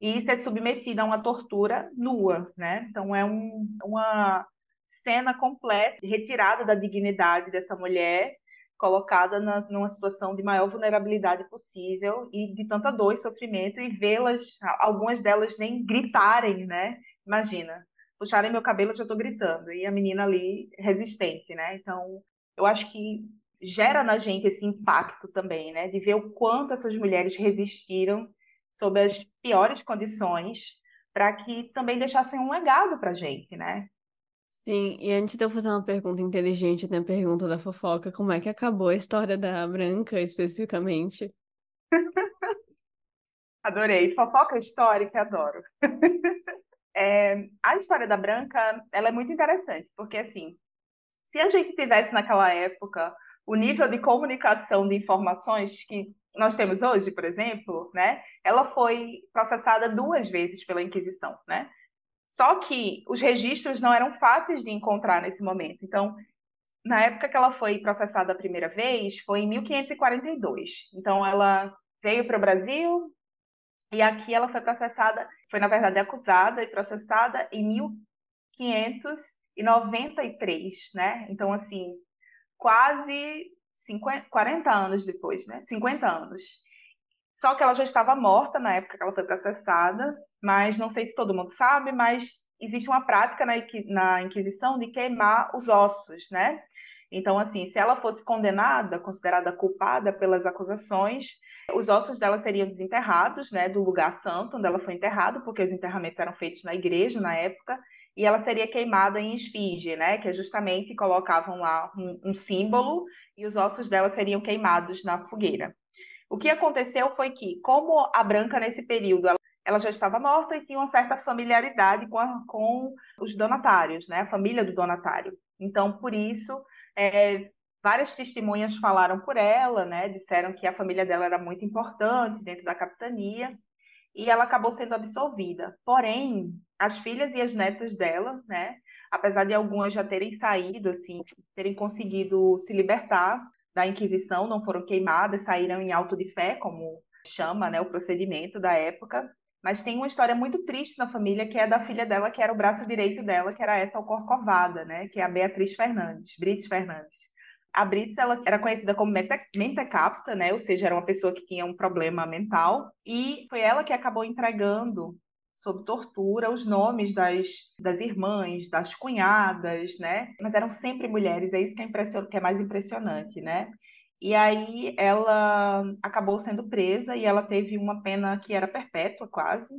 e ser submetida a uma tortura nua, né? Então é um, uma cena completa, retirada da dignidade dessa mulher colocada na, numa situação de maior vulnerabilidade possível e de tanta dor e sofrimento e vê-las, algumas delas nem gritarem, né? Imagina, puxarem meu cabelo, eu já estou gritando. E a menina ali, resistente, né? Então, eu acho que gera na gente esse impacto também, né? De ver o quanto essas mulheres resistiram sob as piores condições para que também deixassem um legado para a gente, né? Sim, e antes de eu fazer uma pergunta inteligente na pergunta da fofoca, como é que acabou a história da Branca especificamente? Adorei. Fofoca histórica, adoro. é, a história da Branca, ela é muito interessante, porque assim, se a gente tivesse naquela época o nível de comunicação de informações que nós temos hoje, por exemplo, né? Ela foi processada duas vezes pela Inquisição, né? Só que os registros não eram fáceis de encontrar nesse momento. Então, na época que ela foi processada a primeira vez, foi em 1542. Então, ela veio para o Brasil e aqui ela foi processada, foi na verdade acusada e processada em 1593, né? Então, assim, quase 50, 40 anos depois, né? 50 anos. Só que ela já estava morta na época que ela foi processada, mas não sei se todo mundo sabe, mas existe uma prática na, na Inquisição de queimar os ossos, né? Então, assim, se ela fosse condenada, considerada culpada pelas acusações, os ossos dela seriam desenterrados, né, do lugar santo onde ela foi enterrada, porque os enterramentos eram feitos na igreja na época, e ela seria queimada em esfinge, né? Que é justamente colocavam lá um, um, símbolo e os ossos dela seriam queimados na fogueira. O que aconteceu foi que, como a Branca nesse período ela, ela já estava morta e tinha uma certa familiaridade com, a, com os donatários, né? A família do donatário. Então, por isso, é, várias testemunhas falaram por ela, né? Disseram que a família dela era muito importante dentro da capitania e ela acabou sendo absolvida. Porém, as filhas e as netas dela, né, apesar de algumas já terem saído, assim, terem conseguido se libertar da Inquisição, não foram queimadas, saíram em auto de fé, como chama, né, o procedimento da época. Mas tem uma história muito triste na família, que é da filha dela, que era o braço direito dela, que era essa Corcovada, né, que é a Beatriz Fernandes, Brites Fernandes. A Brits ela era conhecida como mentecapta, né? Ou seja, era uma pessoa que tinha um problema mental. E foi ela que acabou entregando, sob tortura, os nomes das, das irmãs, das cunhadas, né? Mas eram sempre mulheres, é isso que é, impression... que é mais impressionante, né? E aí ela acabou sendo presa e ela teve uma pena que era perpétua, quase.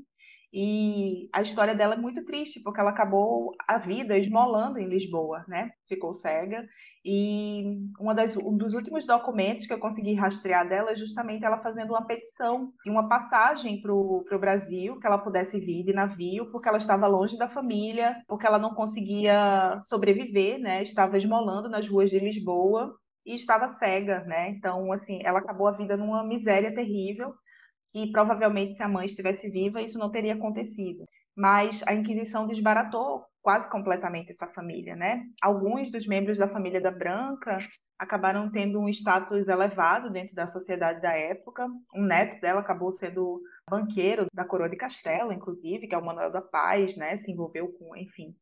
E a história dela é muito triste, porque ela acabou a vida esmolando em Lisboa, né? Ficou cega. E uma das, um dos últimos documentos que eu consegui rastrear dela é justamente ela fazendo uma petição de uma passagem para o Brasil, que ela pudesse vir de navio, porque ela estava longe da família, porque ela não conseguia sobreviver, né? Estava esmolando nas ruas de Lisboa e estava cega, né? Então, assim, ela acabou a vida numa miséria terrível que provavelmente se a mãe estivesse viva isso não teria acontecido. Mas a Inquisição desbaratou quase completamente essa família, né? Alguns dos membros da família da Branca acabaram tendo um status elevado dentro da sociedade da época. Um neto dela acabou sendo banqueiro da coroa de Castela, inclusive, que é o Manuel da Paz, né? Se envolveu com, enfim,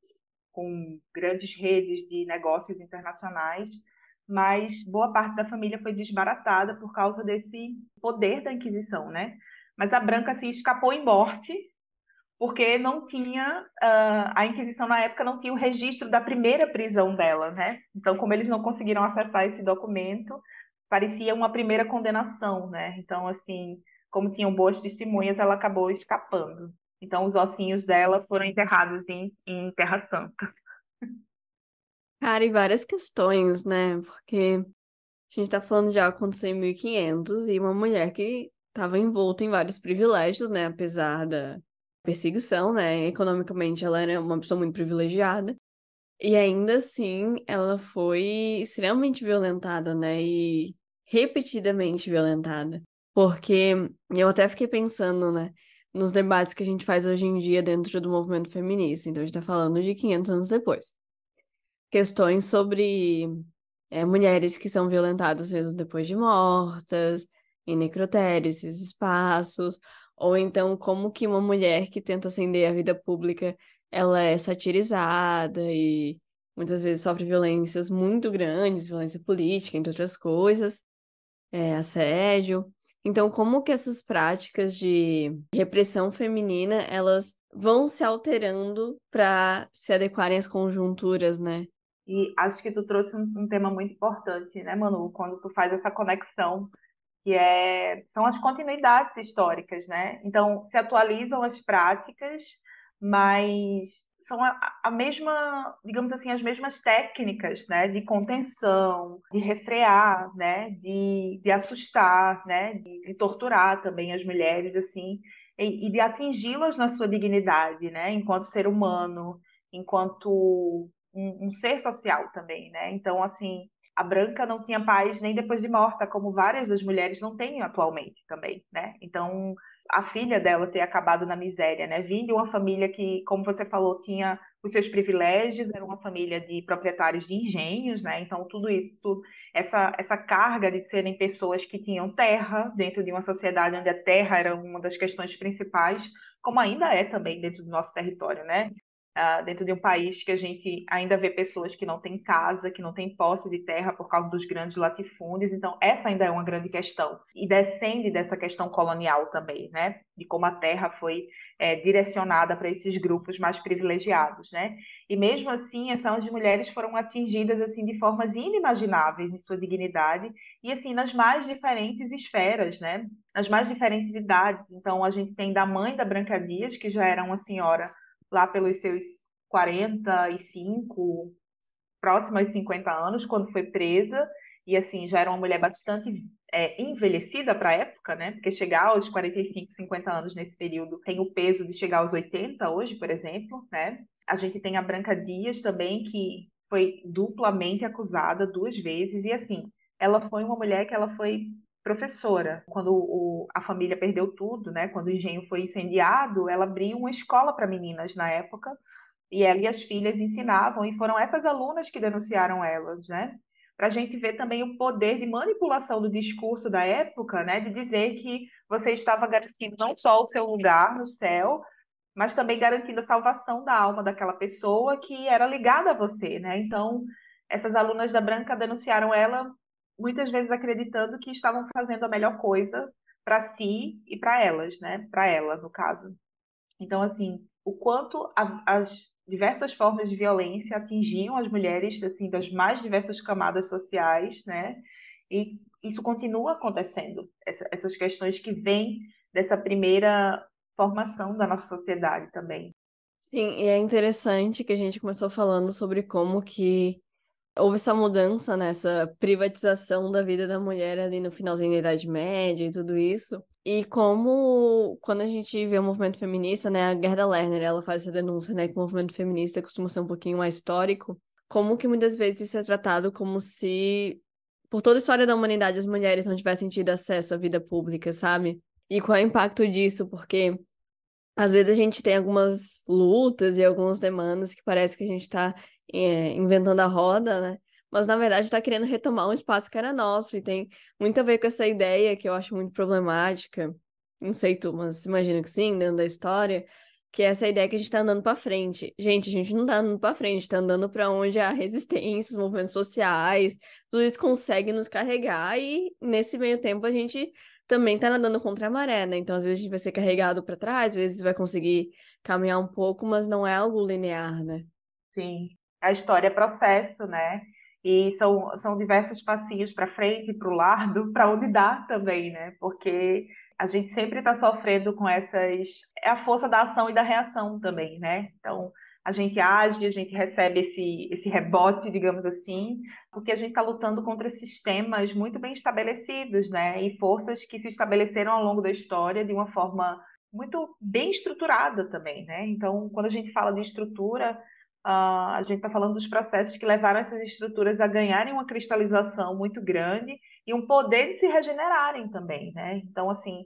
com grandes redes de negócios internacionais mas boa parte da família foi desbaratada por causa desse poder da Inquisição, né? Mas a Branca se escapou em morte porque não tinha uh, a Inquisição na época não tinha o registro da primeira prisão dela, né? Então, como eles não conseguiram acessar esse documento, parecia uma primeira condenação, né? Então, assim, como tinham boas testemunhas, ela acabou escapando. Então, os ossinhos dela foram enterrados em, em Terra Santa. Cara, e várias questões, né? Porque a gente tá falando de algo que aconteceu em 1500 e uma mulher que estava envolta em vários privilégios, né? Apesar da perseguição, né? Economicamente ela era uma pessoa muito privilegiada. E ainda assim, ela foi extremamente violentada, né? E repetidamente violentada. Porque eu até fiquei pensando, né? Nos debates que a gente faz hoje em dia dentro do movimento feminista. Então, a gente tá falando de 500 anos depois questões sobre é, mulheres que são violentadas mesmo depois de mortas, em necrotérios, esses espaços, ou então como que uma mulher que tenta ascender a vida pública, ela é satirizada e muitas vezes sofre violências muito grandes, violência política, entre outras coisas, é, assédio. Então, como que essas práticas de repressão feminina, elas vão se alterando para se adequarem às conjunturas, né? E acho que tu trouxe um, um, tema muito importante, né, Manu, quando tu faz essa conexão, que é, são as continuidades históricas, né? Então, se atualizam as práticas, mas são a, a, mesma, digamos assim, as mesmas técnicas, né, de contenção, de refrear, né, de, de assustar, né, de, de torturar também as mulheres, assim, e, e de atingi-las na sua dignidade, né, enquanto ser humano, enquanto um, um ser social também, né. Então, assim, a Branca não tinha paz nem depois de morta, como várias das mulheres não têm atualmente também, né. Então a filha dela ter acabado na miséria, né? Vim de uma família que, como você falou, tinha os seus privilégios, era uma família de proprietários de engenhos, né? Então tudo isso, tudo, essa essa carga de serem pessoas que tinham terra dentro de uma sociedade onde a terra era uma das questões principais, como ainda é também dentro do nosso território, né? Uh, dentro de um país que a gente ainda vê pessoas que não têm casa, que não têm posse de terra por causa dos grandes latifúndios. Então, essa ainda é uma grande questão. E descende dessa questão colonial também, né? De como a terra foi é, direcionada para esses grupos mais privilegiados, né? E mesmo assim, essas mulheres foram atingidas assim de formas inimagináveis em sua dignidade e assim nas mais diferentes esferas, né? Nas mais diferentes idades. Então, a gente tem da mãe da Branca Dias, que já era uma senhora lá pelos seus 45, próximos aos 50 anos, quando foi presa, e assim, já era uma mulher bastante é, envelhecida para a época, né? Porque chegar aos 45, 50 anos nesse período tem o peso de chegar aos 80 hoje, por exemplo, né? A gente tem a Branca Dias também, que foi duplamente acusada duas vezes, e assim, ela foi uma mulher que ela foi professora. Quando o, a família perdeu tudo, né? Quando o engenho foi incendiado, ela abriu uma escola para meninas na época e ela e as filhas ensinavam e foram essas alunas que denunciaram elas, né? Para a gente ver também o poder de manipulação do discurso da época, né? De dizer que você estava garantindo não só o seu lugar no céu, mas também garantindo a salvação da alma daquela pessoa que era ligada a você, né? Então, essas alunas da Branca denunciaram ela muitas vezes acreditando que estavam fazendo a melhor coisa para si e para elas, né? Para ela, no caso. Então, assim, o quanto a, as diversas formas de violência atingiam as mulheres, assim, das mais diversas camadas sociais, né? E isso continua acontecendo. Essa, essas questões que vêm dessa primeira formação da nossa sociedade também. Sim, e é interessante que a gente começou falando sobre como que houve essa mudança nessa privatização da vida da mulher ali no finalzinho da Idade Média e tudo isso. E como, quando a gente vê o movimento feminista, né, a Gerda Lerner, ela faz essa denúncia, né, que o movimento feminista costuma ser um pouquinho mais histórico, como que muitas vezes isso é tratado como se, por toda a história da humanidade, as mulheres não tivessem tido acesso à vida pública, sabe? E qual é o impacto disso? Porque às vezes a gente tem algumas lutas e algumas demandas que parece que a gente está é, inventando a roda, né? Mas na verdade está querendo retomar um espaço que era nosso e tem muito a ver com essa ideia que eu acho muito problemática. Não sei tu, mas imagino que sim, dentro da história, que é essa ideia que a gente está andando para frente. Gente, a gente não está andando para frente, está andando para onde há resistência, os movimentos sociais, tudo isso consegue nos carregar e nesse meio tempo a gente também está nadando contra a maré, né? Então às vezes a gente vai ser carregado para trás, às vezes vai conseguir caminhar um pouco, mas não é algo linear, né? Sim, a história é processo, né? E são, são diversos passinhos para frente, para o lado, para onde dá também, né? Porque a gente sempre está sofrendo com essas. É a força da ação e da reação também, né? Então, a gente age, a gente recebe esse, esse rebote, digamos assim, porque a gente está lutando contra sistemas muito bem estabelecidos, né? E forças que se estabeleceram ao longo da história de uma forma muito bem estruturada também, né? Então, quando a gente fala de estrutura, Uh, a gente está falando dos processos que levaram essas estruturas a ganharem uma cristalização muito grande e um poder de se regenerarem também, né? Então, assim,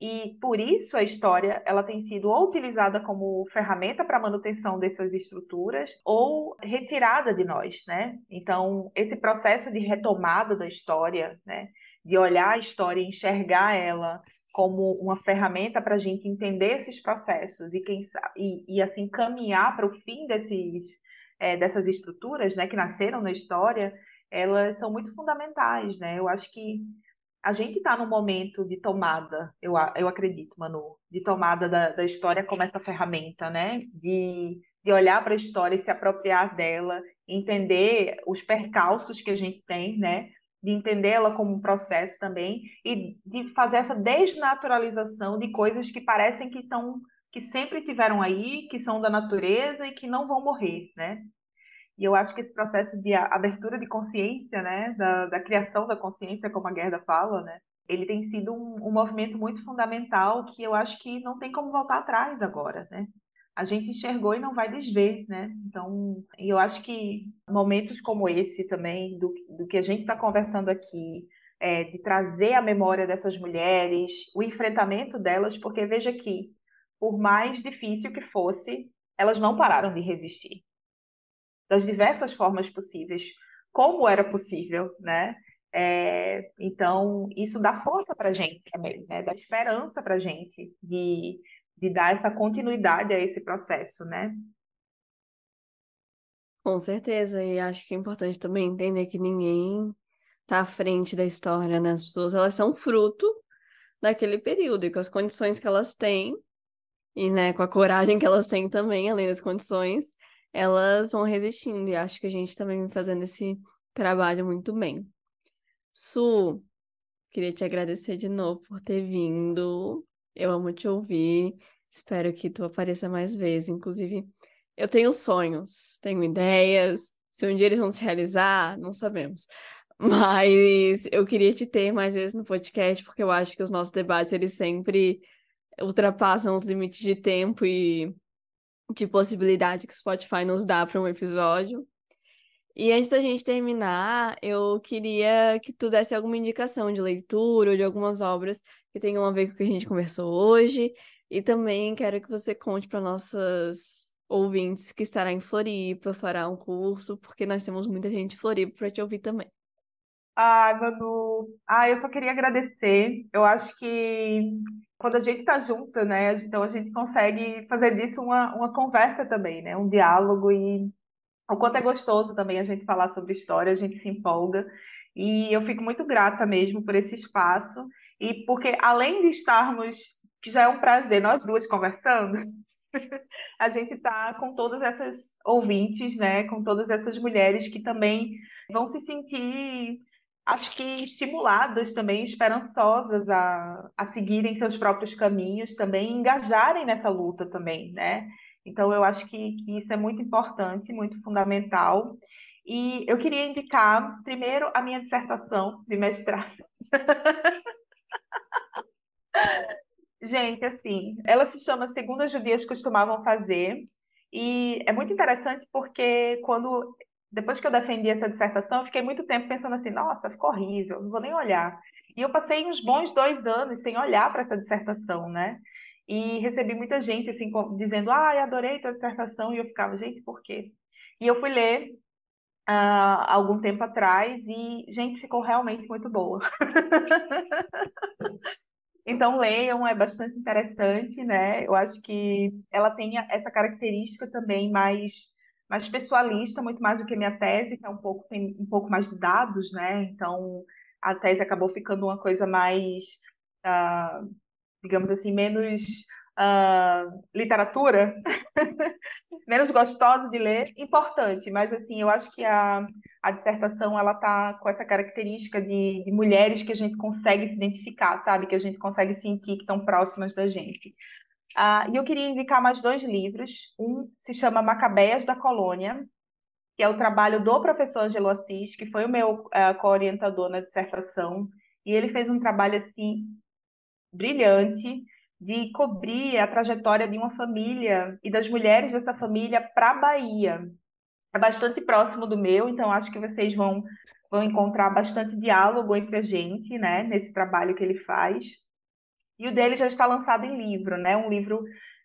e por isso a história ela tem sido ou utilizada como ferramenta para manutenção dessas estruturas ou retirada de nós, né? Então, esse processo de retomada da história, né? De olhar a história enxergar ela como uma ferramenta para a gente entender esses processos e, quem, e, e assim caminhar para o fim desses, é, dessas estruturas né, que nasceram na história, elas são muito fundamentais. Né? Eu acho que a gente está num momento de tomada, eu, eu acredito, Manu, de tomada da, da história como essa ferramenta, né? De, de olhar para a história e se apropriar dela, entender os percalços que a gente tem, né? De entendê-la como um processo também e de fazer essa desnaturalização de coisas que parecem que estão que sempre tiveram aí, que são da natureza e que não vão morrer, né? E eu acho que esse processo de abertura de consciência, né, da, da criação da consciência, como a Gerda fala, né, ele tem sido um, um, movimento muito fundamental que eu acho que não tem como voltar atrás agora, né? A gente enxergou e não vai desver, né? Então, eu acho que momentos como esse também, do, do que a gente está conversando aqui, é, de trazer a memória dessas mulheres, o enfrentamento delas, porque veja que, por mais difícil que fosse, elas não pararam de resistir das diversas formas possíveis, como era possível, né? É, então, isso dá força para a gente também, né? dá esperança para a gente de, de dar essa continuidade a esse processo, né? Com certeza, e acho que é importante também entender que ninguém está à frente da história, né? As pessoas, elas são fruto daquele período, e com as condições que elas têm, e né, com a coragem que elas têm também, além das condições, elas vão resistindo. E acho que a gente também vem fazendo esse trabalho muito bem. Su, queria te agradecer de novo por ter vindo. Eu amo te ouvir. Espero que tu apareça mais vezes. Inclusive, eu tenho sonhos, tenho ideias. Se um dia eles vão se realizar, não sabemos. Mas eu queria te ter mais vezes no podcast, porque eu acho que os nossos debates, eles sempre ultrapassam os limites de tempo e de possibilidades que o Spotify nos dá para um episódio. E antes da gente terminar, eu queria que tu desse alguma indicação de leitura ou de algumas obras que tenham a ver com o que a gente conversou hoje. E também quero que você conte para nossas ouvintes que estará em Floripa, fará um curso, porque nós temos muita gente em Floripa para te ouvir também. Ai, Manu, ah, eu só queria agradecer. Eu acho que quando a gente está junto, né, então a gente consegue fazer disso uma, uma conversa também, né, um diálogo e o quanto é gostoso também a gente falar sobre história, a gente se empolga. E eu fico muito grata mesmo por esse espaço e porque além de estarmos, que já é um prazer nós duas conversando, a gente está com todas essas ouvintes, né, com todas essas mulheres que também vão se sentir acho que estimuladas também, esperançosas a, a seguirem seus próprios caminhos, também engajarem nessa luta também, né? Então, eu acho que, que isso é muito importante, muito fundamental. E eu queria indicar, primeiro, a minha dissertação de mestrado. Gente, assim, ela se chama Segunda Judias Costumavam Fazer, e é muito interessante porque quando depois que eu defendi essa dissertação, eu fiquei muito tempo pensando assim, nossa, ficou horrível, não vou nem olhar. E eu passei uns bons dois anos sem olhar para essa dissertação, né? E recebi muita gente assim dizendo, ah, adorei tua dissertação, e eu ficava, gente, por quê? E eu fui ler uh, algum tempo atrás e, gente, ficou realmente muito boa. Então, leiam, é bastante interessante, né? Eu acho que ela tem essa característica também mais mais pessoalista, muito mais do que minha tese, que é um pouco, tem um pouco mais de dados, né? Então, a tese acabou ficando uma coisa mais, uh, digamos assim, menos uh, literatura, menos gostosa de ler, importante, mas assim, eu acho que a, a dissertação ela tá com essa característica de, de mulheres que a gente consegue se identificar, sabe? Que a gente consegue sentir que estão próximas da gente. Ah, e eu queria indicar mais dois livros. Um se chama Macabeias da Colônia, que é o trabalho do professor Angelo Assis, que foi o meu uh, co-orientador na dissertação. E ele fez um trabalho assim brilhante de cobrir a trajetória de uma família e das mulheres dessa família para a Bahia. É bastante próximo do meu, então acho que vocês vão, vão encontrar bastante diálogo entre a gente, né, nesse trabalho que ele faz. E o dele já está lançado em livro, né? Um livro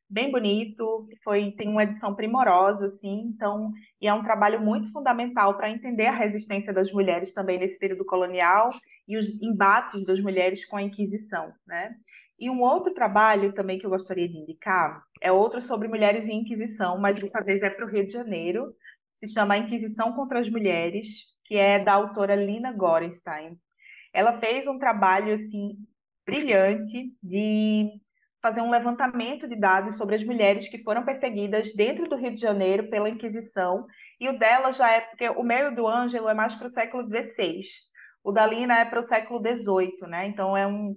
bem bonito, foi tem uma edição primorosa, assim, então, e é um trabalho muito fundamental para entender a resistência das mulheres também nesse período colonial e os embates das mulheres com a Inquisição, né? E um outro trabalho também que eu gostaria de indicar é outro sobre mulheres e Inquisição, mas dessa vez é para o Rio de Janeiro, se chama Inquisição contra as Mulheres, que é da autora Lina Gorenstein. ela fez um trabalho assim brilhante de fazer um levantamento de dados sobre as mulheres que foram perseguidas dentro do Rio de Janeiro pela Inquisição. E o dela já é, porque o meio do Ângelo é mais para o século XVI. O da Lina é para o século XVIII, né? Então é um,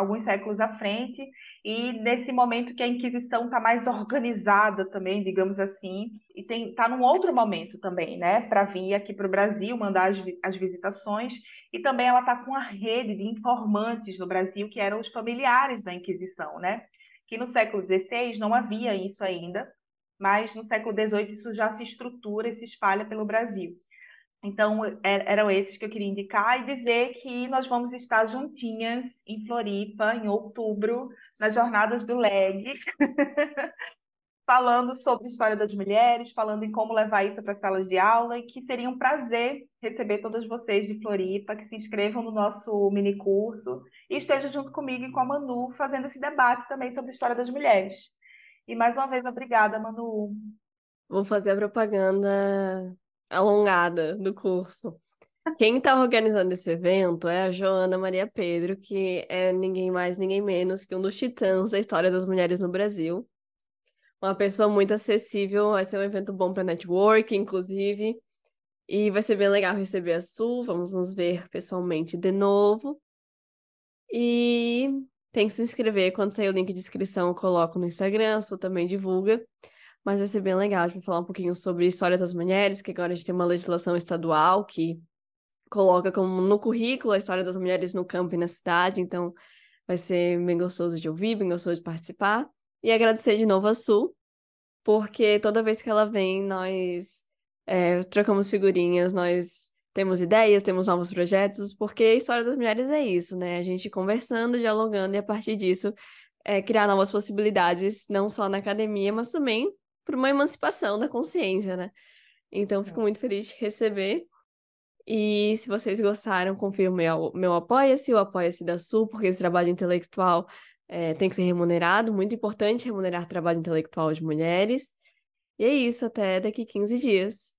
alguns séculos à frente, e nesse momento que a Inquisição está mais organizada também, digamos assim, e está num outro momento também, né, para vir aqui para o Brasil, mandar as, as visitações, e também ela está com a rede de informantes no Brasil, que eram os familiares da Inquisição, né, que no século XVI não havia isso ainda, mas no século XVIII isso já se estrutura e se espalha pelo Brasil. Então, é, eram esses que eu queria indicar e dizer que nós vamos estar juntinhas em Floripa, em outubro, nas Jornadas do LEG, falando sobre história das mulheres, falando em como levar isso para as salas de aula, e que seria um prazer receber todas vocês de Floripa, que se inscrevam no nosso mini curso e estejam junto comigo e com a Manu, fazendo esse debate também sobre história das mulheres. E mais uma vez, obrigada, Manu. Vou fazer a propaganda alongada do curso. Quem está organizando esse evento é a Joana Maria Pedro, que é ninguém mais, ninguém menos que um dos titãs da história das mulheres no Brasil. Uma pessoa muito acessível, vai ser um evento bom para network, inclusive. E vai ser bem legal receber a Su, vamos nos ver pessoalmente de novo. E tem que se inscrever, quando sair o link de inscrição eu coloco no Instagram, a Su também divulga mas vai ser bem legal. A gente vai falar um pouquinho sobre história das mulheres, que agora a gente tem uma legislação estadual que coloca como no currículo a história das mulheres no campo e na cidade, então vai ser bem gostoso de ouvir, bem gostoso de participar. E agradecer de novo a Sul, porque toda vez que ela vem, nós é, trocamos figurinhas, nós temos ideias, temos novos projetos, porque a história das mulheres é isso, né? A gente conversando, dialogando e a partir disso é, criar novas possibilidades, não só na academia, mas também para uma emancipação da consciência, né? Então, fico é. muito feliz de receber. E se vocês gostaram, confira o meu, meu Apoia-se, o Apoia-se da Sul, porque esse trabalho intelectual é, tem que ser remunerado. Muito importante remunerar trabalho intelectual de mulheres. E é isso, até daqui 15 dias.